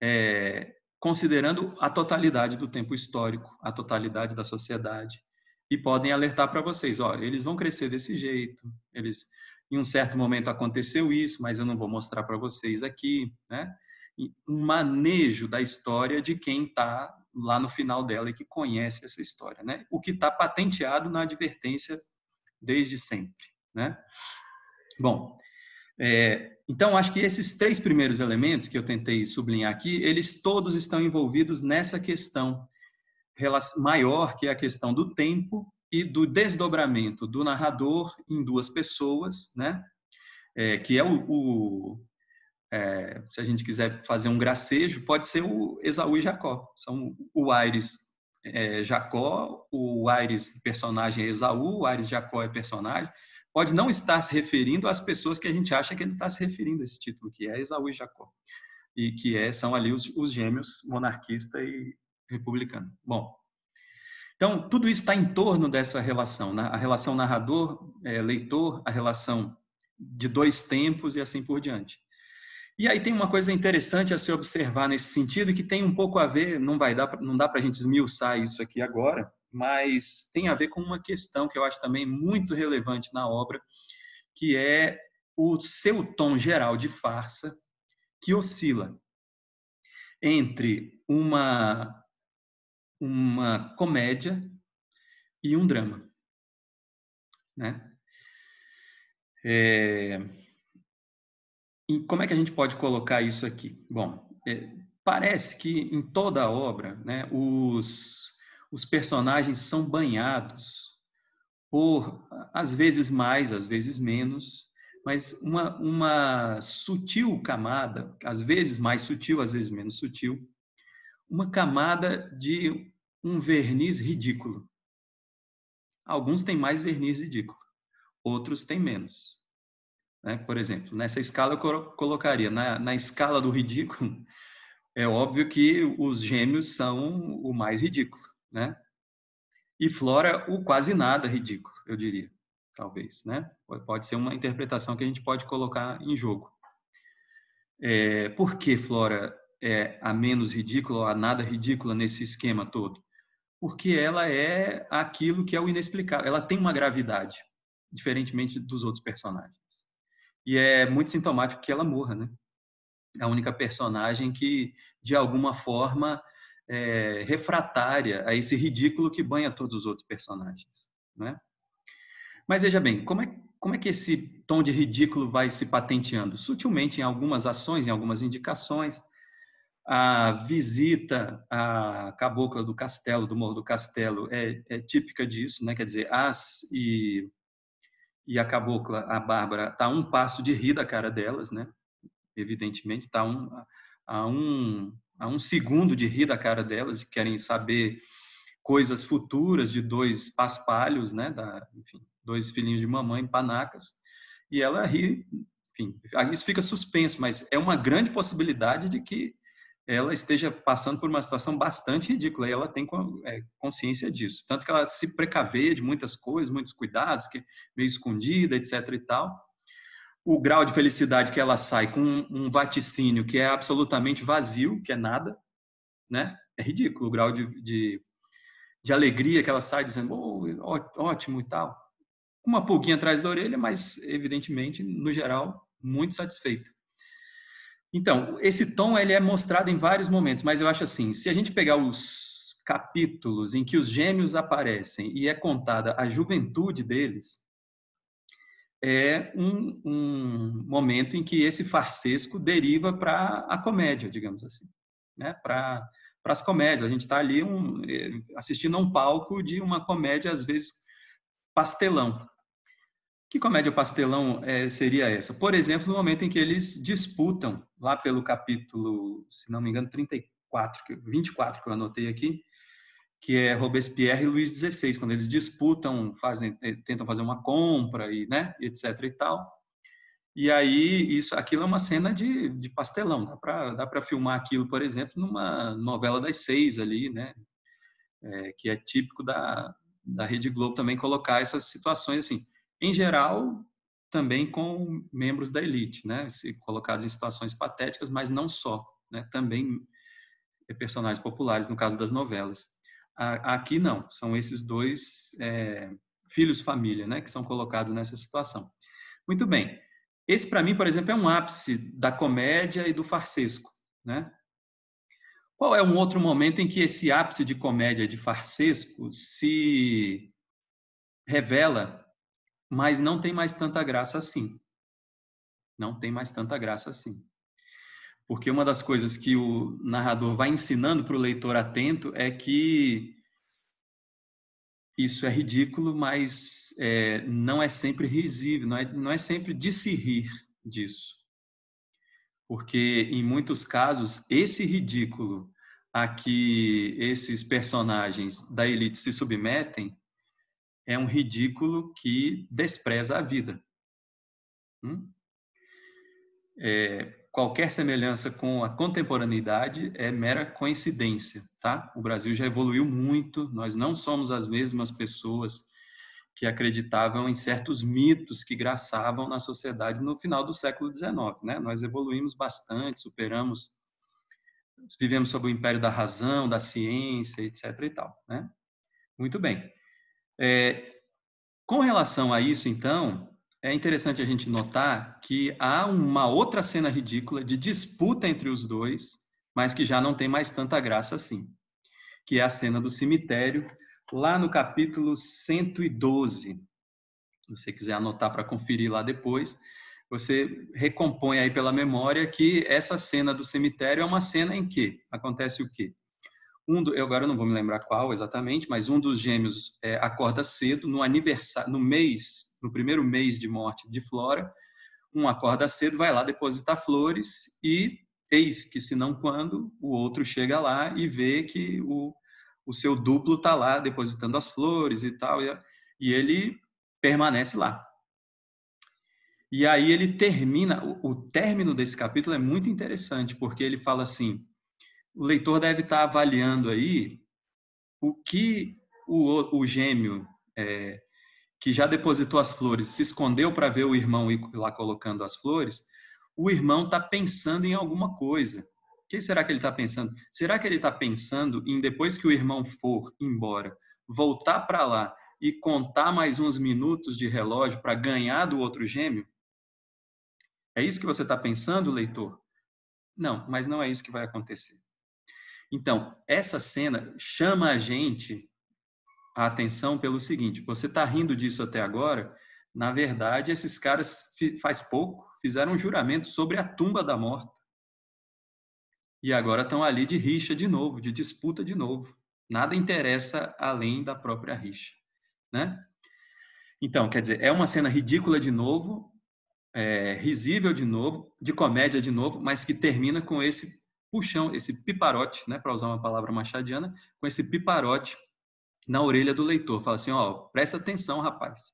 é, considerando a totalidade do tempo histórico, a totalidade da sociedade, e podem alertar para vocês, olha, eles vão crescer desse jeito, eles em um certo momento aconteceu isso, mas eu não vou mostrar para vocês aqui, né? Um manejo da história de quem está lá no final dela e que conhece essa história, né? O que está patenteado na advertência desde sempre, né? Bom, é, então acho que esses três primeiros elementos que eu tentei sublinhar aqui, eles todos estão envolvidos nessa questão maior que é a questão do tempo e do desdobramento do narrador em duas pessoas, né? É, que é o, o é, se a gente quiser fazer um gracejo, pode ser o Esaú e Jacó. São o Aires é, Jacó, o Aires personagem é Esaú, o Aires Jacó é personagem. Pode não estar se referindo às pessoas que a gente acha que ele está se referindo a esse título, que é Esaú e Jacó. E que é, são ali os, os gêmeos monarquista e republicano. Bom, então, tudo isso está em torno dessa relação, né? a relação narrador-leitor, é, a relação de dois tempos e assim por diante. E aí tem uma coisa interessante a se observar nesse sentido, que tem um pouco a ver, não vai dar, não dá para a gente esmiuçar isso aqui agora, mas tem a ver com uma questão que eu acho também muito relevante na obra, que é o seu tom geral de farsa, que oscila entre uma uma comédia e um drama. Né? É... E como é que a gente pode colocar isso aqui? Bom, é, parece que em toda a obra, né, os, os personagens são banhados por, às vezes mais, às vezes menos, mas uma, uma sutil camada, às vezes mais sutil, às vezes menos sutil, uma camada de um verniz ridículo. Alguns têm mais verniz ridículo, outros têm menos. Né? Por exemplo, nessa escala eu colocaria, na, na escala do ridículo, é óbvio que os gêmeos são o mais ridículo, né? E Flora, o quase nada ridículo, eu diria, talvez, né? Pode ser uma interpretação que a gente pode colocar em jogo. É, por que Flora é a menos ridícula a nada ridícula nesse esquema todo? porque ela é aquilo que é o inexplicável. Ela tem uma gravidade, diferentemente dos outros personagens. E é muito sintomático que ela morra, né? É a única personagem que, de alguma forma, é refratária a esse ridículo que banha todos os outros personagens, né? Mas veja bem, como é, como é que esse tom de ridículo vai se patenteando? Sutilmente em algumas ações, em algumas indicações, a visita à cabocla do castelo, do Morro do Castelo, é, é típica disso, né? Quer dizer, as e, e a cabocla, a Bárbara, tá a um passo de rir da cara delas, né? Evidentemente, está um, a, um, a um segundo de rir da cara delas, querem saber coisas futuras de dois paspalhos, né? Da, enfim, dois filhinhos de mamãe, panacas, e ela ri, enfim, isso fica suspenso, mas é uma grande possibilidade de que ela esteja passando por uma situação bastante ridícula e ela tem é, consciência disso. Tanto que ela se precaveia de muitas coisas, muitos cuidados, que meio escondida, etc e tal. O grau de felicidade que ela sai com um vaticínio que é absolutamente vazio, que é nada, né? É ridículo o grau de, de, de alegria que ela sai dizendo, oh, ótimo e tal. Uma pulguinha atrás da orelha, mas evidentemente, no geral, muito satisfeita. Então, esse tom ele é mostrado em vários momentos, mas eu acho assim, se a gente pegar os capítulos em que os gêmeos aparecem e é contada a juventude deles, é um, um momento em que esse farsesco deriva para a comédia, digamos assim, né? Para as comédias. A gente está ali um, eh, assistindo a um palco de uma comédia, às vezes, pastelão. Que comédia pastelão é, seria essa? Por exemplo, no momento em que eles disputam, lá pelo capítulo, se não me engano, 34, 24 que eu anotei aqui, que é Robespierre e Luís XVI, quando eles disputam, fazem, eh, tentam fazer uma compra e, né, etc e tal. E aí isso, aquilo é uma cena de, de pastelão. Dá para dá para filmar aquilo, por exemplo, numa novela das seis ali, né? É, que é típico da da Rede Globo também colocar essas situações assim em geral, também com membros da elite, né? Se colocados em situações patéticas, mas não só, né? Também personagens populares, no caso das novelas. Aqui não, são esses dois é, filhos família, né? Que são colocados nessa situação. Muito bem. Esse, para mim, por exemplo, é um ápice da comédia e do farsesco, né? Qual é um outro momento em que esse ápice de comédia de farsesco se revela mas não tem mais tanta graça assim. Não tem mais tanta graça assim. Porque uma das coisas que o narrador vai ensinando para o leitor atento é que isso é ridículo, mas é, não é sempre risível, não é, não é sempre de se rir disso. Porque, em muitos casos, esse ridículo a que esses personagens da elite se submetem é um ridículo que despreza a vida. Hum? É, qualquer semelhança com a contemporaneidade é mera coincidência, tá? O Brasil já evoluiu muito, nós não somos as mesmas pessoas que acreditavam em certos mitos que graçavam na sociedade no final do século XIX, né? Nós evoluímos bastante, superamos, vivemos sob o império da razão, da ciência, etc. e tal, né? Muito bem. É, com relação a isso, então, é interessante a gente notar que há uma outra cena ridícula de disputa entre os dois, mas que já não tem mais tanta graça assim, que é a cena do cemitério, lá no capítulo 112. Se você quiser anotar para conferir lá depois, você recompõe aí pela memória que essa cena do cemitério é uma cena em que acontece o quê? Um do, eu agora não vou me lembrar qual exatamente, mas um dos gêmeos é, acorda cedo no aniversário, no mês, no primeiro mês de morte de Flora. Um acorda cedo, vai lá depositar flores e eis que, se não quando, o outro chega lá e vê que o, o seu duplo está lá depositando as flores e tal, e, e ele permanece lá. E aí ele termina, o, o término desse capítulo é muito interessante, porque ele fala assim: o leitor deve estar avaliando aí o que o, o gêmeo é, que já depositou as flores se escondeu para ver o irmão ir lá colocando as flores, o irmão está pensando em alguma coisa. O que será que ele está pensando? Será que ele está pensando em, depois que o irmão for embora, voltar para lá e contar mais uns minutos de relógio para ganhar do outro gêmeo? É isso que você está pensando, leitor? Não, mas não é isso que vai acontecer. Então, essa cena chama a gente a atenção pelo seguinte: você está rindo disso até agora? Na verdade, esses caras, faz pouco, fizeram um juramento sobre a tumba da morta. E agora estão ali de rixa de novo, de disputa de novo. Nada interessa além da própria rixa. Né? Então, quer dizer, é uma cena ridícula de novo, é, risível de novo, de comédia de novo, mas que termina com esse puxão, esse piparote, né, para usar uma palavra machadiana, com esse piparote na orelha do leitor. Fala assim, ó, presta atenção, rapaz.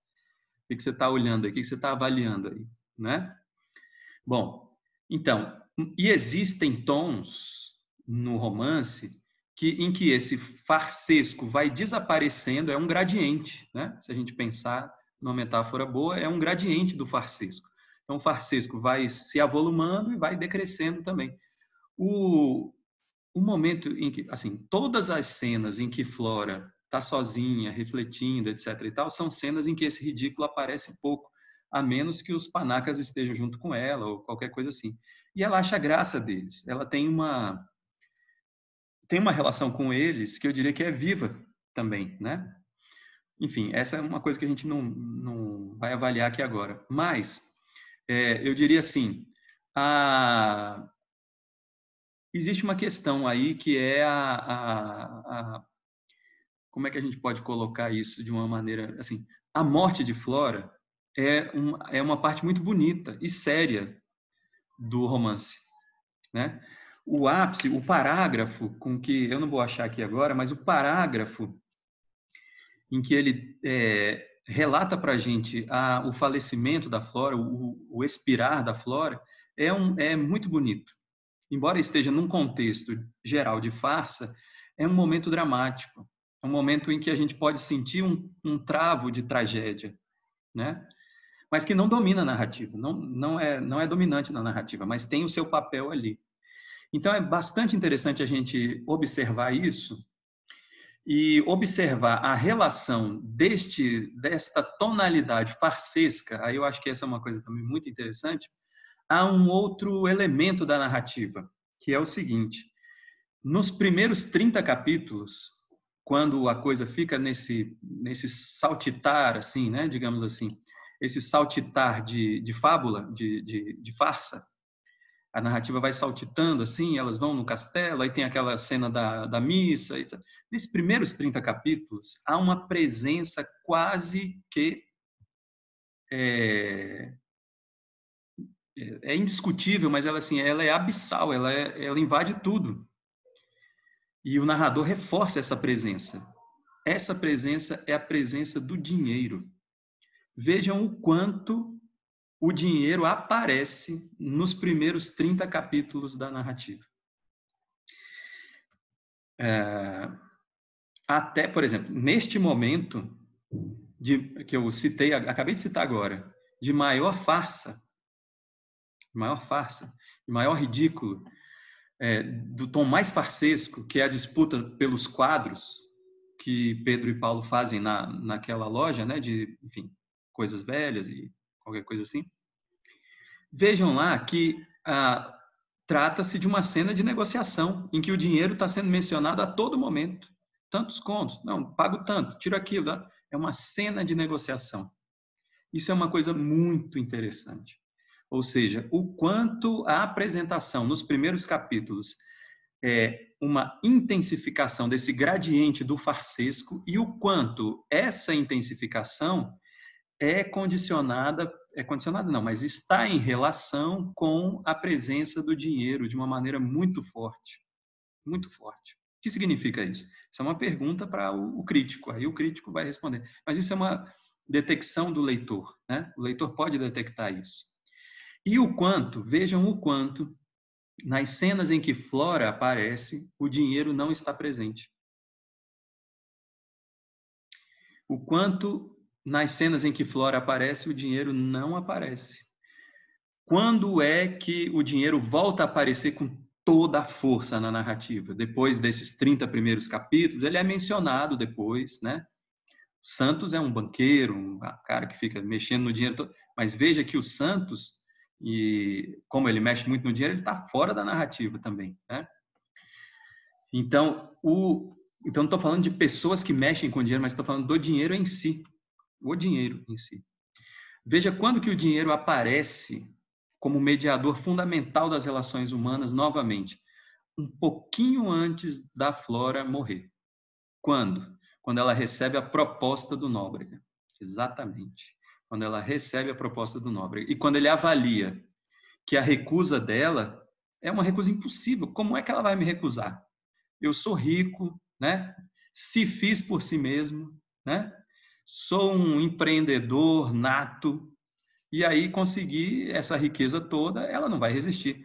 O que você está olhando aí? O que você está avaliando aí? Né? Bom, então, e existem tons no romance que, em que esse farsesco vai desaparecendo, é um gradiente, né? Se a gente pensar numa metáfora boa, é um gradiente do farsesco. Então, o farsesco vai se avolumando e vai decrescendo também. O, o momento em que, assim, todas as cenas em que Flora está sozinha, refletindo, etc. e tal, são cenas em que esse ridículo aparece pouco, a menos que os panacas estejam junto com ela ou qualquer coisa assim. e ela acha graça deles. Ela tem uma tem uma relação com eles que eu diria que é viva também, né? Enfim, essa é uma coisa que a gente não, não vai avaliar aqui agora. Mas, é, eu diria assim, a... existe uma questão aí que é a, a, a, Como é que a gente pode colocar isso de uma maneira... assim A morte de Flora é, um, é uma parte muito bonita e séria do romance, né? O ápice, o parágrafo com que... Eu não vou achar aqui agora, mas o parágrafo em que ele é, relata para a gente o falecimento da Flora, o, o, expirar da Flora, é, um, é muito bonito. Embora esteja num contexto geral de farsa, é um momento dramático. Um momento em que a gente pode sentir um, um travo de tragédia, né? Mas que não domina a narrativa, não, não, é, não é dominante na narrativa, mas tem o seu papel ali. Então é bastante interessante a gente observar isso e observar a relação deste desta tonalidade farsesca, aí eu acho que essa é uma coisa também muito interessante, a um outro elemento da narrativa, que é o seguinte: nos primeiros 30 capítulos, quando a coisa fica nesse nesse saltitar assim, né, digamos assim, esse saltitar de, de fábula, de, de, de farsa, a narrativa vai saltitando assim, elas vão no castelo, aí tem aquela cena da, da missa. Etc. Nesses primeiros 30 capítulos, há uma presença quase que. É, é indiscutível, mas ela, assim, ela é abissal, ela, é, ela invade tudo. E o narrador reforça essa presença. Essa presença é a presença do dinheiro. Vejam o quanto o dinheiro aparece nos primeiros 30 capítulos da narrativa. É, até, por exemplo, neste momento de, que eu citei, acabei de citar agora, de maior farsa, maior farsa, de maior ridículo, é, do tom mais farsesco, que é a disputa pelos quadros que Pedro e Paulo fazem na, naquela loja, né, de, enfim, coisas velhas e qualquer coisa assim. Vejam lá que ah, trata-se de uma cena de negociação em que o dinheiro está sendo mencionado a todo momento. Tantos contos, não, pago tanto, tiro aquilo. Tá? É uma cena de negociação. Isso é uma coisa muito interessante. Ou seja, o quanto a apresentação nos primeiros capítulos é uma intensificação desse gradiente do farsesco e o quanto essa intensificação é condicionada, é condicionada não, mas está em relação com a presença do dinheiro de uma maneira muito forte, muito forte. O que significa isso? Isso é uma pergunta para o, crítico, aí o crítico vai responder. Mas isso é uma detecção do leitor, né? O leitor pode detectar isso. E o quanto, vejam o quanto, nas cenas em que Flora aparece, o dinheiro não está presente. O quanto nas cenas em que Flora aparece, o dinheiro não aparece. Quando é que o dinheiro volta a aparecer com toda a força na narrativa? Depois desses 30 primeiros capítulos, ele é mencionado depois, né? Santos é um banqueiro, um cara que fica mexendo no dinheiro todo. Mas veja que o Santos, e como ele mexe muito no dinheiro, ele está fora da narrativa também, né? Então, o, então não estou falando de pessoas que mexem com dinheiro, mas estou falando do dinheiro em si o dinheiro em si. Veja quando que o dinheiro aparece como mediador fundamental das relações humanas novamente, um pouquinho antes da Flora morrer. Quando? Quando ela recebe a proposta do Nóbrega. Exatamente. Quando ela recebe a proposta do Nóbrega. E quando ele avalia que a recusa dela é uma recusa impossível. Como é que ela vai me recusar? Eu sou rico, né? Se fiz por si mesmo, né? sou um empreendedor nato, e aí conseguir essa riqueza toda, ela não vai resistir.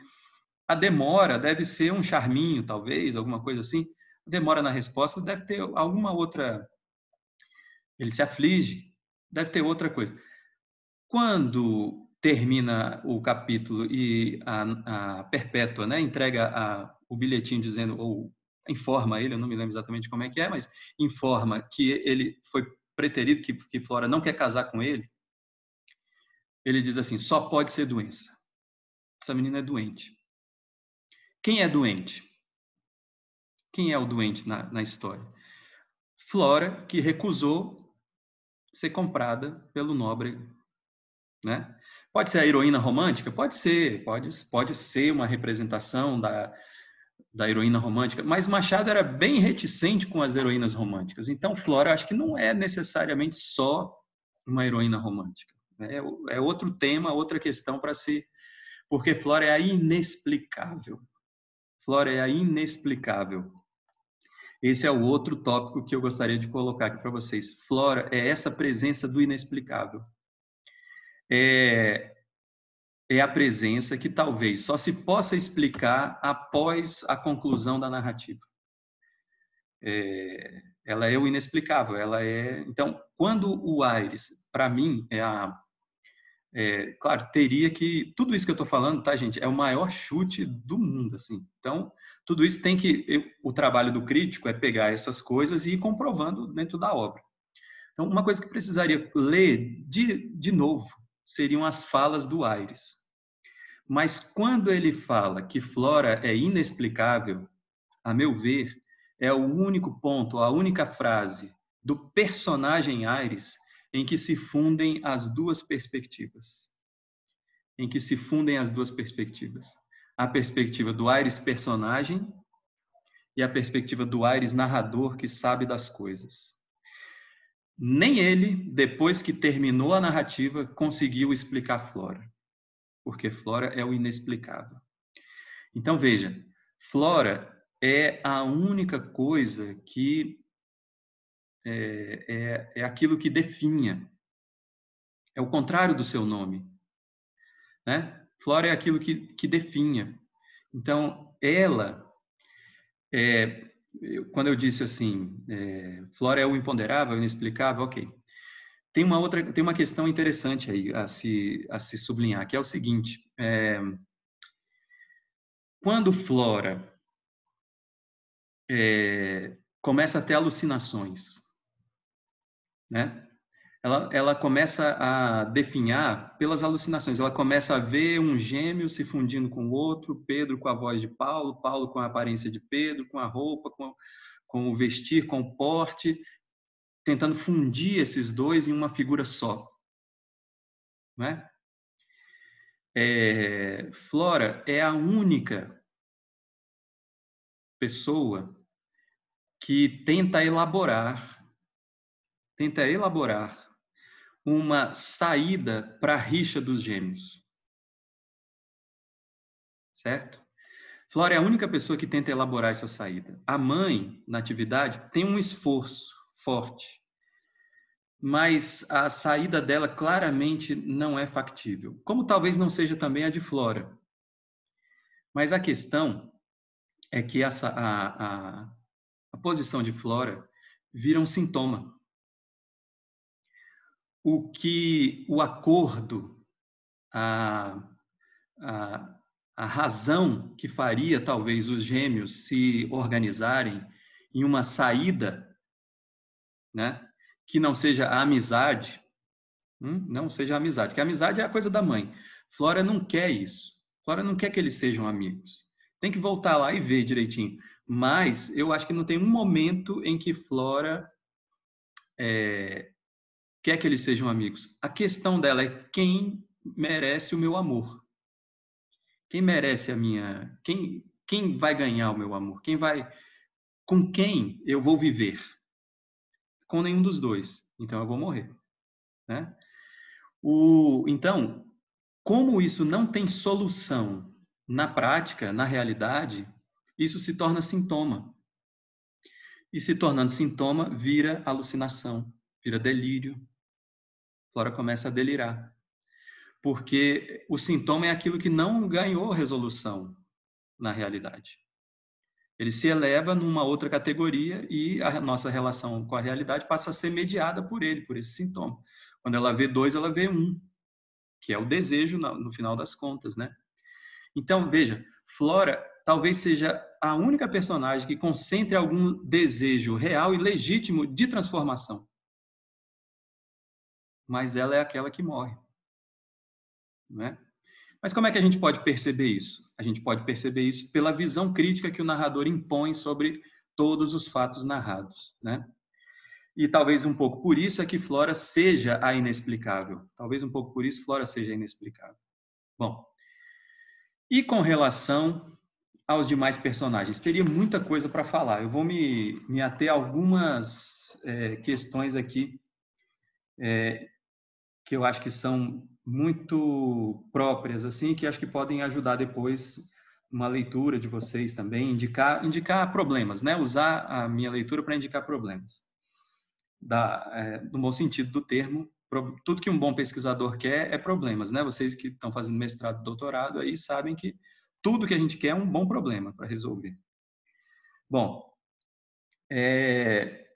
A demora deve ser um charminho, talvez, alguma coisa assim. A demora na resposta deve ter alguma outra. Ele se aflige, deve ter outra coisa. Quando termina o capítulo e a, a Perpétua né, entrega a, o bilhetinho dizendo, ou informa ele, eu não me lembro exatamente como é que é, mas informa que ele foi preterido que, que Flora não quer casar com ele, ele diz assim: só pode ser doença. Essa menina é doente. Quem é doente? Quem é o doente na, na história? Flora, que recusou ser comprada pelo nobre, né? Pode ser a heroína romântica? Pode ser, pode, pode ser uma representação da, da heroína romântica, mas Machado era bem reticente com as heroínas românticas. Então, Flora, acho que não é necessariamente só uma heroína romântica. É, é outro tema, outra questão para se. Porque Flora é a inexplicável. Flora é a inexplicável. Esse é o outro tópico que eu gostaria de colocar aqui para vocês. Flora é essa presença do inexplicável. É, é a presença que talvez só se possa explicar após a conclusão da narrativa. É, ela é o inexplicável. Ela é. Então, quando o Aires, para mim, é a é, claro, teria que. Tudo isso que eu estou falando, tá, gente? É o maior chute do mundo, assim. Então, tudo isso tem que. Eu, o trabalho do crítico é pegar essas coisas e ir comprovando dentro da obra. Então, uma coisa que precisaria ler de, de novo seriam as falas do Aires. Mas quando ele fala que Flora é inexplicável, a meu ver, é o único ponto, a única frase do personagem Aires em que se fundem as duas perspectivas. Em que se fundem as duas perspectivas. A perspectiva do Aires personagem e a perspectiva do Aires narrador que sabe das coisas. Nem ele, depois que terminou a narrativa, conseguiu explicar Flora. Porque Flora é o inexplicável. Então veja, Flora é a única coisa que é, é, é aquilo que definha. É o contrário do seu nome. Né? Flora é aquilo que, que definha. Então, ela, é, quando eu disse assim, é, Flora é o imponderável, o inexplicável, ok. Tem uma outra, tem uma questão interessante aí a se, a se sublinhar, que é o seguinte: é, quando Flora é, começa a ter alucinações, né? Ela, ela começa a definhar pelas alucinações. Ela começa a ver um gêmeo se fundindo com o outro, Pedro com a voz de Paulo, Paulo com a aparência de Pedro, com a roupa, com, com o vestir, com o porte, tentando fundir esses dois em uma figura só. Né? É, Flora é a única pessoa que tenta elaborar tenta elaborar uma saída para a rixa dos gêmeos. Certo? Flora é a única pessoa que tenta elaborar essa saída. A mãe, na atividade, tem um esforço forte, mas a saída dela claramente não é factível, como talvez não seja também a de Flora. Mas a questão é que essa, a, a, a posição de Flora vira um sintoma o que o acordo, a, a, a razão que faria talvez os gêmeos se organizarem em uma saída, né, que não seja a amizade, hum, não seja a amizade, porque a amizade é a coisa da mãe. Flora não quer isso. Flora não quer que eles sejam amigos. Tem que voltar lá e ver direitinho. Mas eu acho que não tem um momento em que Flora é, quer que eles sejam amigos. A questão dela é quem merece o meu amor. Quem merece a minha, quem quem vai ganhar o meu amor? Quem vai com quem eu vou viver? Com nenhum dos dois. Então eu vou morrer, né? O então, como isso não tem solução na prática, na realidade, isso se torna sintoma. E se tornando sintoma, vira alucinação, vira delírio, Flora começa a delirar. Porque o sintoma é aquilo que não ganhou resolução na realidade. Ele se eleva numa outra categoria e a nossa relação com a realidade passa a ser mediada por ele, por esse sintoma. Quando ela vê dois, ela vê um, que é o desejo no final das contas, né? Então, veja, Flora talvez seja a única personagem que concentre algum desejo real e legítimo de transformação mas ela é aquela que morre. Né? Mas como é que a gente pode perceber isso? A gente pode perceber isso pela visão crítica que o narrador impõe sobre todos os fatos narrados, né? E talvez um pouco por isso é que Flora seja a inexplicável. Talvez um pouco por isso Flora seja inexplicável. Bom, e com relação aos demais personagens, teria muita coisa para falar. Eu vou me, me ater a algumas é, questões aqui é, que eu acho que são muito próprias, assim, que acho que podem ajudar depois uma leitura de vocês também, indicar, indicar problemas, né? Usar a minha leitura para indicar problemas. Da, é, no bom sentido do termo, tudo que um bom pesquisador quer é problemas, né? Vocês que estão fazendo mestrado, doutorado, aí sabem que tudo que a gente quer é um bom problema para resolver. Bom, é,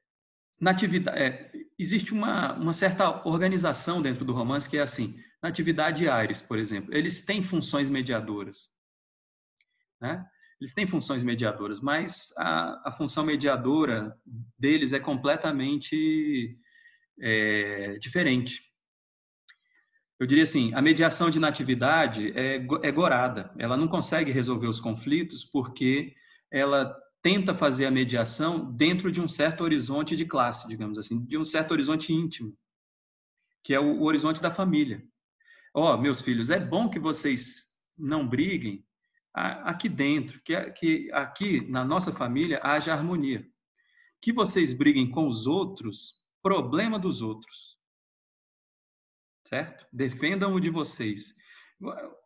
natividade, é, existe uma, uma certa organização dentro do romance que é assim, Natividade e Ares, por exemplo, eles têm funções mediadoras. Né? Eles têm funções mediadoras, mas a, a função mediadora deles é completamente é, diferente. Eu diria assim, a mediação de natividade é, é gorada. Ela não consegue resolver os conflitos porque ela tenta fazer a mediação dentro de um certo horizonte de classe, digamos assim, de um certo horizonte íntimo, que é o, horizonte da família. Ó, oh, meus filhos, é bom que vocês não briguem aqui dentro, que, que aqui na nossa família haja harmonia. Que vocês briguem com os outros, problema dos outros. Certo? Defendam o de vocês.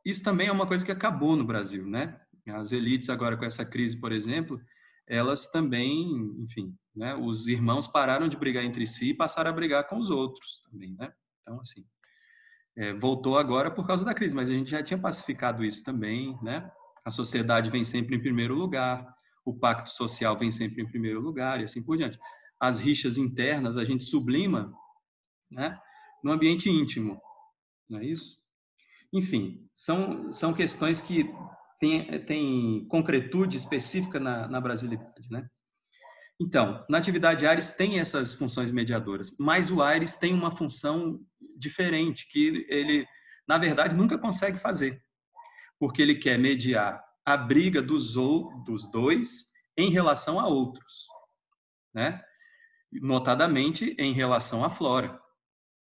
Isso também é uma coisa que acabou no Brasil, né? As elites agora com essa crise, por exemplo, elas também, enfim, né? Os irmãos pararam de brigar entre si e passaram a brigar com os outros também, né? Então, assim, é, voltou agora por causa da crise, mas a gente já tinha pacificado isso também, né? A sociedade vem sempre em primeiro lugar, o pacto social vem sempre em primeiro lugar e assim por diante. As rixas internas a gente sublima, né? No ambiente íntimo, não é isso? Enfim, são, são questões que têm, têm concretude específica na, na brasilidade, né? Então, na atividade Ares tem essas funções mediadoras, mas o Ares tem uma função diferente que ele, na verdade, nunca consegue fazer porque ele quer mediar a briga dos, ou, dos dois em relação a outros, né? notadamente em relação à Flora.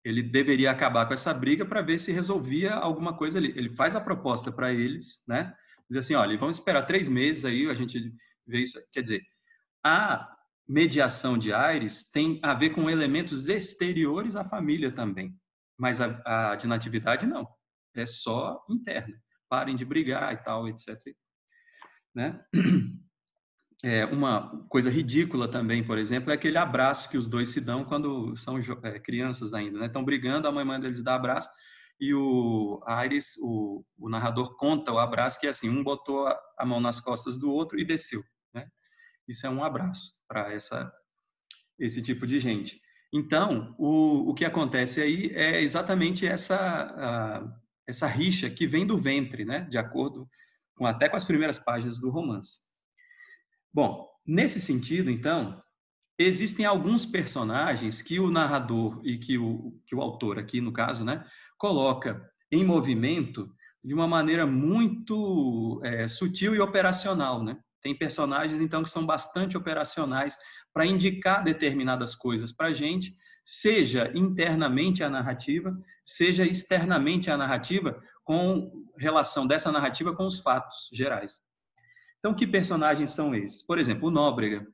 Ele deveria acabar com essa briga para ver se resolvia alguma coisa ali. Ele faz a proposta para eles, né? Diz assim, olha, vamos esperar três meses aí, a gente vê isso. Quer dizer, a mediação de Aires tem a ver com elementos exteriores à família também, mas a, a de natividade não, é só interna parem de brigar e tal, etc. Né? É, uma coisa ridícula também, por exemplo, é aquele abraço que os dois se dão quando são é, crianças ainda, né? Estão brigando, a mãe manda eles dar abraço e o Aires, o, o, narrador, conta o abraço que é assim, um botou a mão nas costas do outro e desceu, né? Isso é um abraço para essa esse tipo de gente. Então, o, o que acontece aí é exatamente essa essa rixa que vem do ventre, né? De acordo com até com as primeiras páginas do romance. Bom, nesse sentido, então, existem alguns personagens que o narrador e que o, que o autor aqui, no caso, né, coloca em movimento de uma maneira muito é, sutil e operacional, né? Tem personagens, então, que são bastante operacionais para indicar determinadas coisas para a gente, seja internamente a narrativa, seja externamente a narrativa, com relação dessa narrativa com os fatos gerais. Então, que personagens são esses? Por exemplo, o Nóbrega.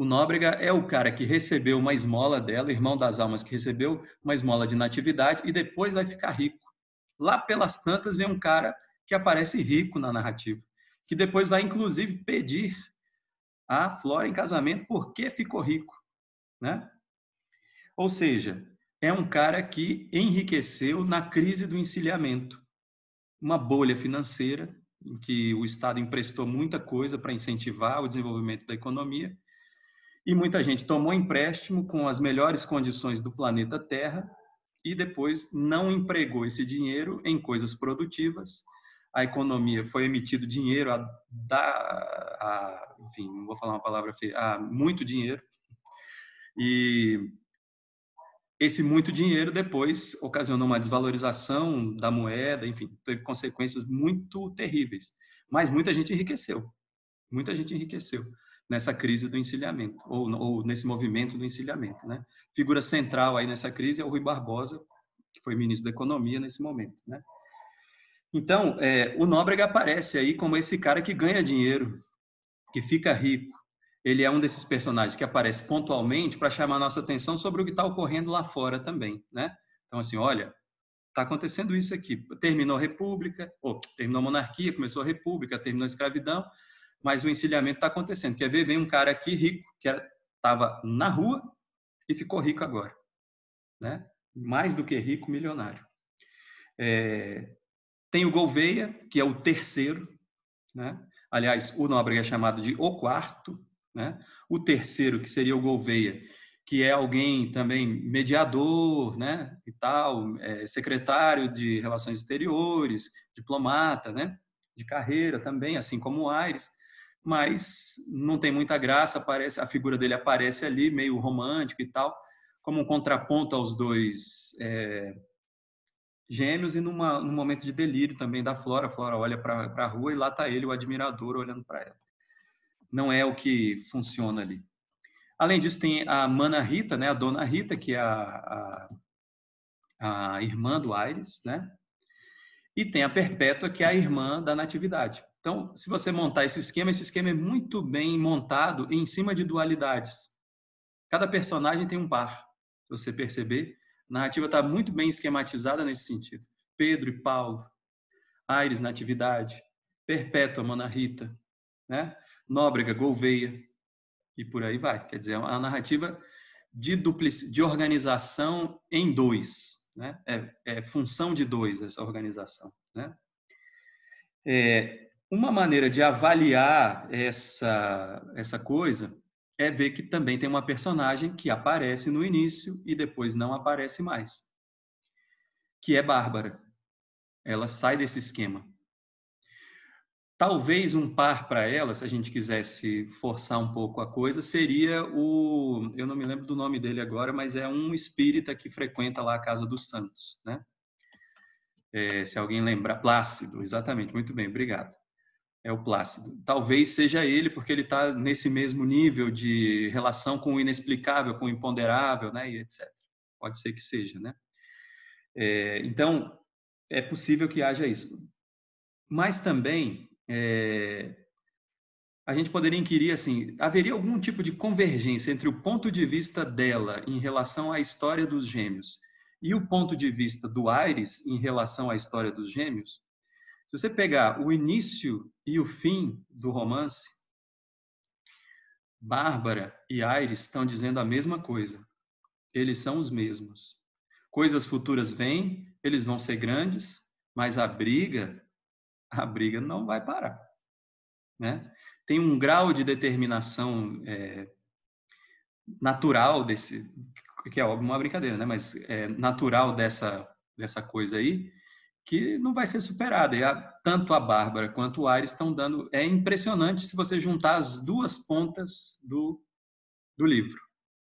O Nóbrega é o cara que recebeu uma esmola dela, irmão das almas que recebeu uma esmola de natividade e depois vai ficar rico. Lá pelas tantas vem um cara que aparece rico na narrativa, que depois vai inclusive pedir a Flora em casamento porque ficou rico, né? Ou seja, é um cara que enriqueceu na crise do encilhamento, uma bolha financeira em que o Estado emprestou muita coisa para incentivar o desenvolvimento da economia e muita gente tomou empréstimo com as melhores condições do planeta Terra e depois não empregou esse dinheiro em coisas produtivas. A economia foi emitido dinheiro a, a enfim, não vou falar uma palavra feia, a muito dinheiro. E esse muito dinheiro depois ocasionou uma desvalorização da moeda, enfim, teve consequências muito terríveis. Mas muita gente enriqueceu, muita gente enriqueceu nessa crise do encilhamento, ou, ou nesse movimento do encilhamento. Né? Figura central aí nessa crise é o Rui Barbosa, que foi ministro da Economia nesse momento. Né? Então, é, o Nóbrega aparece aí como esse cara que ganha dinheiro, que fica rico, ele é um desses personagens que aparece pontualmente para chamar nossa atenção sobre o que está ocorrendo lá fora também, né? Então, assim, olha, está acontecendo isso aqui. Terminou a república, ou terminou a monarquia, começou a república, terminou a escravidão, mas o encilhamento está acontecendo. Quer ver? Vem um cara aqui rico, que estava na rua e ficou rico agora, né? Mais do que rico, milionário. É, tem o Gouveia, que é o terceiro, né? Aliás, o Nóbrega é chamado de o quarto, né? O terceiro, que seria o Gouveia, que é alguém também mediador, né, e tal, é, secretário de Relações Exteriores, diplomata, né, de carreira também, assim como o Aires, mas não tem muita graça, aparece, a figura dele aparece ali, meio romântico e tal, como um contraponto aos dois é, gêmeos e numa, num momento de delírio também da Flora, a Flora olha para a rua e lá está ele, o admirador, olhando para ela não é o que funciona ali. Além disso, tem a Mana Rita, né, a Dona Rita, que é a, a, a irmã do Aires, né? E tem a Perpétua, que é a irmã da Natividade. Então, se você montar esse esquema, esse esquema é muito bem montado em cima de dualidades. Cada personagem tem um par. Se você perceber, a narrativa está muito bem esquematizada nesse sentido. Pedro e Paulo, Aires, Natividade, Perpétua, Mana Rita, né? Nóbrega, Gouveia, e por aí vai. Quer dizer, é uma narrativa de, duplic... de organização em dois. Né? É, é, função de dois essa organização. Né? É, uma maneira de avaliar essa, essa coisa é ver que também tem uma personagem que aparece no início e depois não aparece mais, que é Bárbara. Ela sai desse esquema. Talvez um par para ela, se a gente quisesse forçar um pouco a coisa, seria o. Eu não me lembro do nome dele agora, mas é um espírita que frequenta lá a Casa dos Santos, né? É, se alguém lembrar, Plácido, exatamente, muito bem, obrigado. É o Plácido. Talvez seja ele, porque ele está nesse mesmo nível de relação com o inexplicável, com o imponderável, né? E etc. Pode ser que seja, né? É, então, é possível que haja isso. Mas também é, a gente poderia inquirir assim, haveria algum tipo de convergência entre o ponto de vista dela em relação à história dos gêmeos e o ponto de vista do Aires em relação à história dos gêmeos? Se você pegar o início e o fim do romance, Bárbara e Aires estão dizendo a mesma coisa. Eles são os mesmos. Coisas futuras vêm, eles vão ser grandes, mas a briga a briga não vai parar. Né? Tem um grau de determinação é, natural desse, que é uma brincadeira, né? mas é natural dessa, dessa coisa aí, que não vai ser superada. E a, tanto a Bárbara quanto o Aires estão dando. É impressionante se você juntar as duas pontas do, do livro.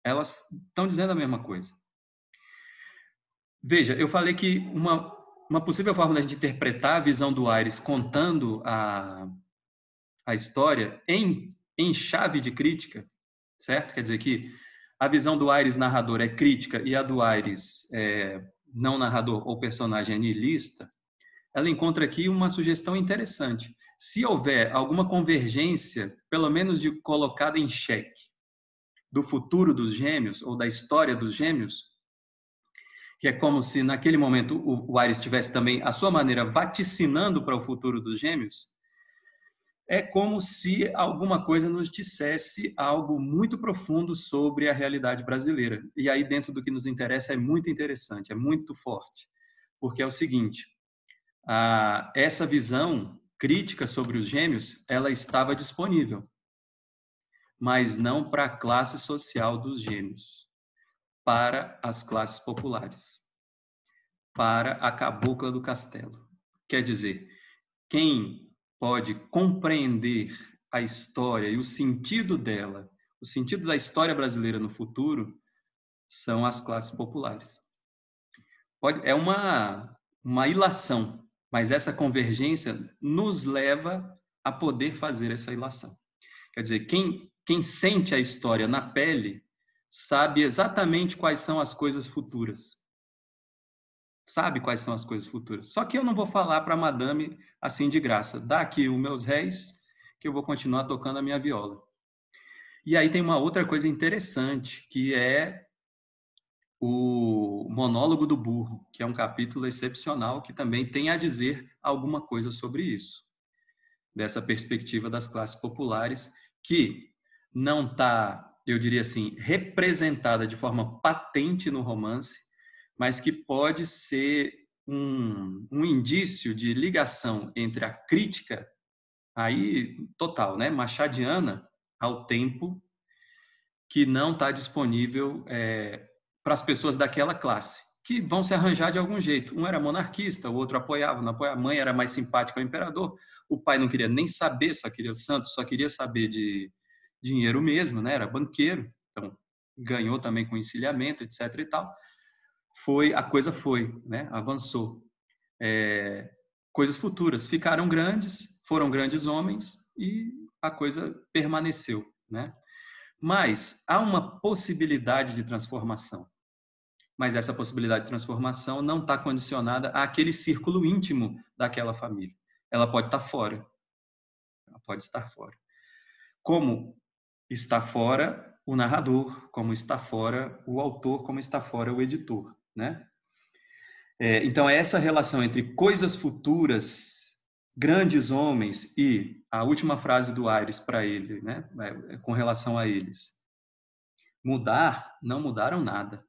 Elas estão dizendo a mesma coisa. Veja, eu falei que uma, uma possível forma da gente interpretar a visão do Aires contando a, a história em, em chave de crítica, certo? Quer dizer que a visão do Aires narrador é crítica e a do Aires é, não narrador ou personagem niilista, ela encontra aqui uma sugestão interessante. Se houver alguma convergência, pelo menos de colocada em xeque, do futuro dos gêmeos ou da história dos gêmeos, que é como se naquele momento o, Ares estivesse também, à sua maneira, vaticinando para o futuro dos gêmeos, é como se alguma coisa nos dissesse algo muito profundo sobre a realidade brasileira. E aí, dentro do que nos interessa, é muito interessante, é muito forte. Porque é o seguinte, a, essa visão crítica sobre os gêmeos, ela estava disponível, mas não para a classe social dos gêmeos para as classes populares, para a cabocla do castelo. Quer dizer, quem pode compreender a história e o sentido dela, o sentido da história brasileira no futuro, são as classes populares. Pode, é uma, uma ilação, mas essa convergência nos leva a poder fazer essa ilação. Quer dizer, quem, quem sente a história na pele sabe exatamente quais são as coisas futuras. Sabe quais são as coisas futuras. Só que eu não vou falar para a madame assim de graça. Dá aqui os meus réis, que eu vou continuar tocando a minha viola. E aí tem uma outra coisa interessante, que é o monólogo do burro, que é um capítulo excepcional que também tem a dizer alguma coisa sobre isso, dessa perspectiva das classes populares, que não está, eu diria assim, representada de forma patente no romance, mas que pode ser um, um indício de ligação entre a crítica, aí total, né, machadiana, ao tempo que não está disponível é, para as pessoas daquela classe, que vão se arranjar de algum jeito. Um era monarquista, o outro apoiava, não apoiava. A mãe era mais simpática ao imperador, o pai não queria nem saber, só queria o santo, só queria saber de dinheiro mesmo, né? Era banqueiro, então ganhou também com encilhamento, etc. e tal. Foi a coisa foi, né? Avançou. É, coisas futuras ficaram grandes, foram grandes homens e a coisa permaneceu, né? Mas há uma possibilidade de transformação. Mas essa possibilidade de transformação não está condicionada àquele círculo íntimo daquela família. Ela pode estar tá fora. Ela pode estar fora. Como está fora o narrador, como está fora o autor, como está fora o editor, né? É, então, é essa relação entre coisas futuras grandes homens e a última frase do Aires para ele, né, é, com relação a eles. Mudar, não mudaram nada,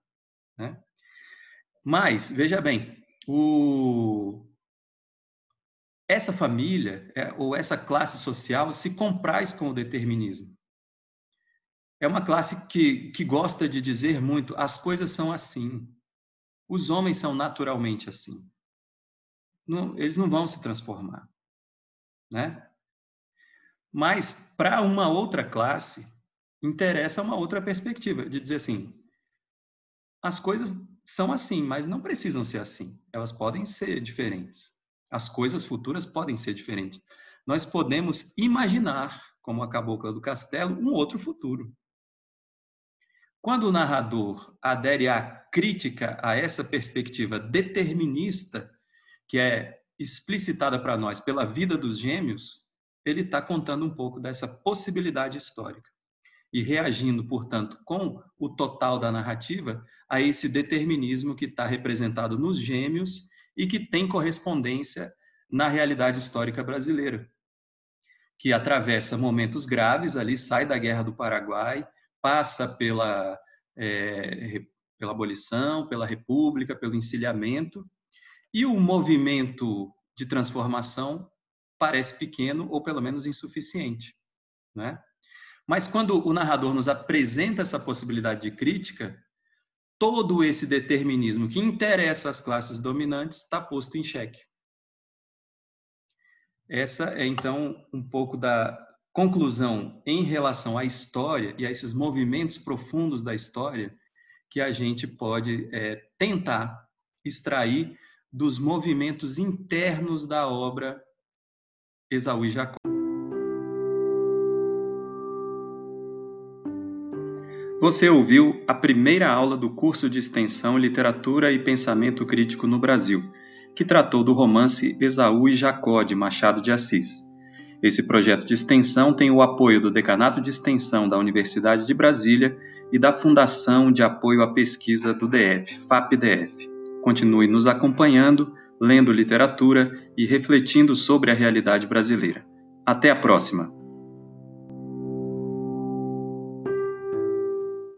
né? Mas veja bem, o essa família é, ou essa classe social se compraz com o determinismo. É uma classe que, que gosta de dizer muito: as coisas são assim, os homens são naturalmente assim. Não, eles não vão se transformar né? Mas para uma outra classe interessa uma outra perspectiva de dizer assim: as coisas são assim, mas não precisam ser assim. Elas podem ser diferentes. As coisas futuras podem ser diferentes. Nós podemos imaginar, como a cabocla do castelo, um outro futuro. Quando o narrador adere à crítica a essa perspectiva determinista, que é explicitada para nós pela vida dos gêmeos, ele está contando um pouco dessa possibilidade histórica. E reagindo, portanto, com o total da narrativa a esse determinismo que está representado nos gêmeos e que tem correspondência na realidade histórica brasileira, que atravessa momentos graves ali, sai da Guerra do Paraguai, passa pela, é, pela abolição, pela República, pelo encilhamento, e o movimento de transformação parece pequeno ou pelo menos insuficiente, né? Mas quando o narrador nos apresenta essa possibilidade de crítica, todo esse determinismo que interessa às classes dominantes está posto em xeque. Essa é então um pouco da conclusão em relação à história e a esses movimentos profundos da história que a gente pode é, tentar extrair dos movimentos internos da obra Esaú e Jacó. Você ouviu a primeira aula do curso de extensão Literatura e Pensamento Crítico no Brasil, que tratou do romance Esaú e Jacó de Machado de Assis. Esse projeto de extensão tem o apoio do Decanato de Extensão da Universidade de Brasília e da Fundação de Apoio à Pesquisa do DF, FAPDF. Continue nos acompanhando, lendo literatura e refletindo sobre a realidade brasileira. Até a próxima!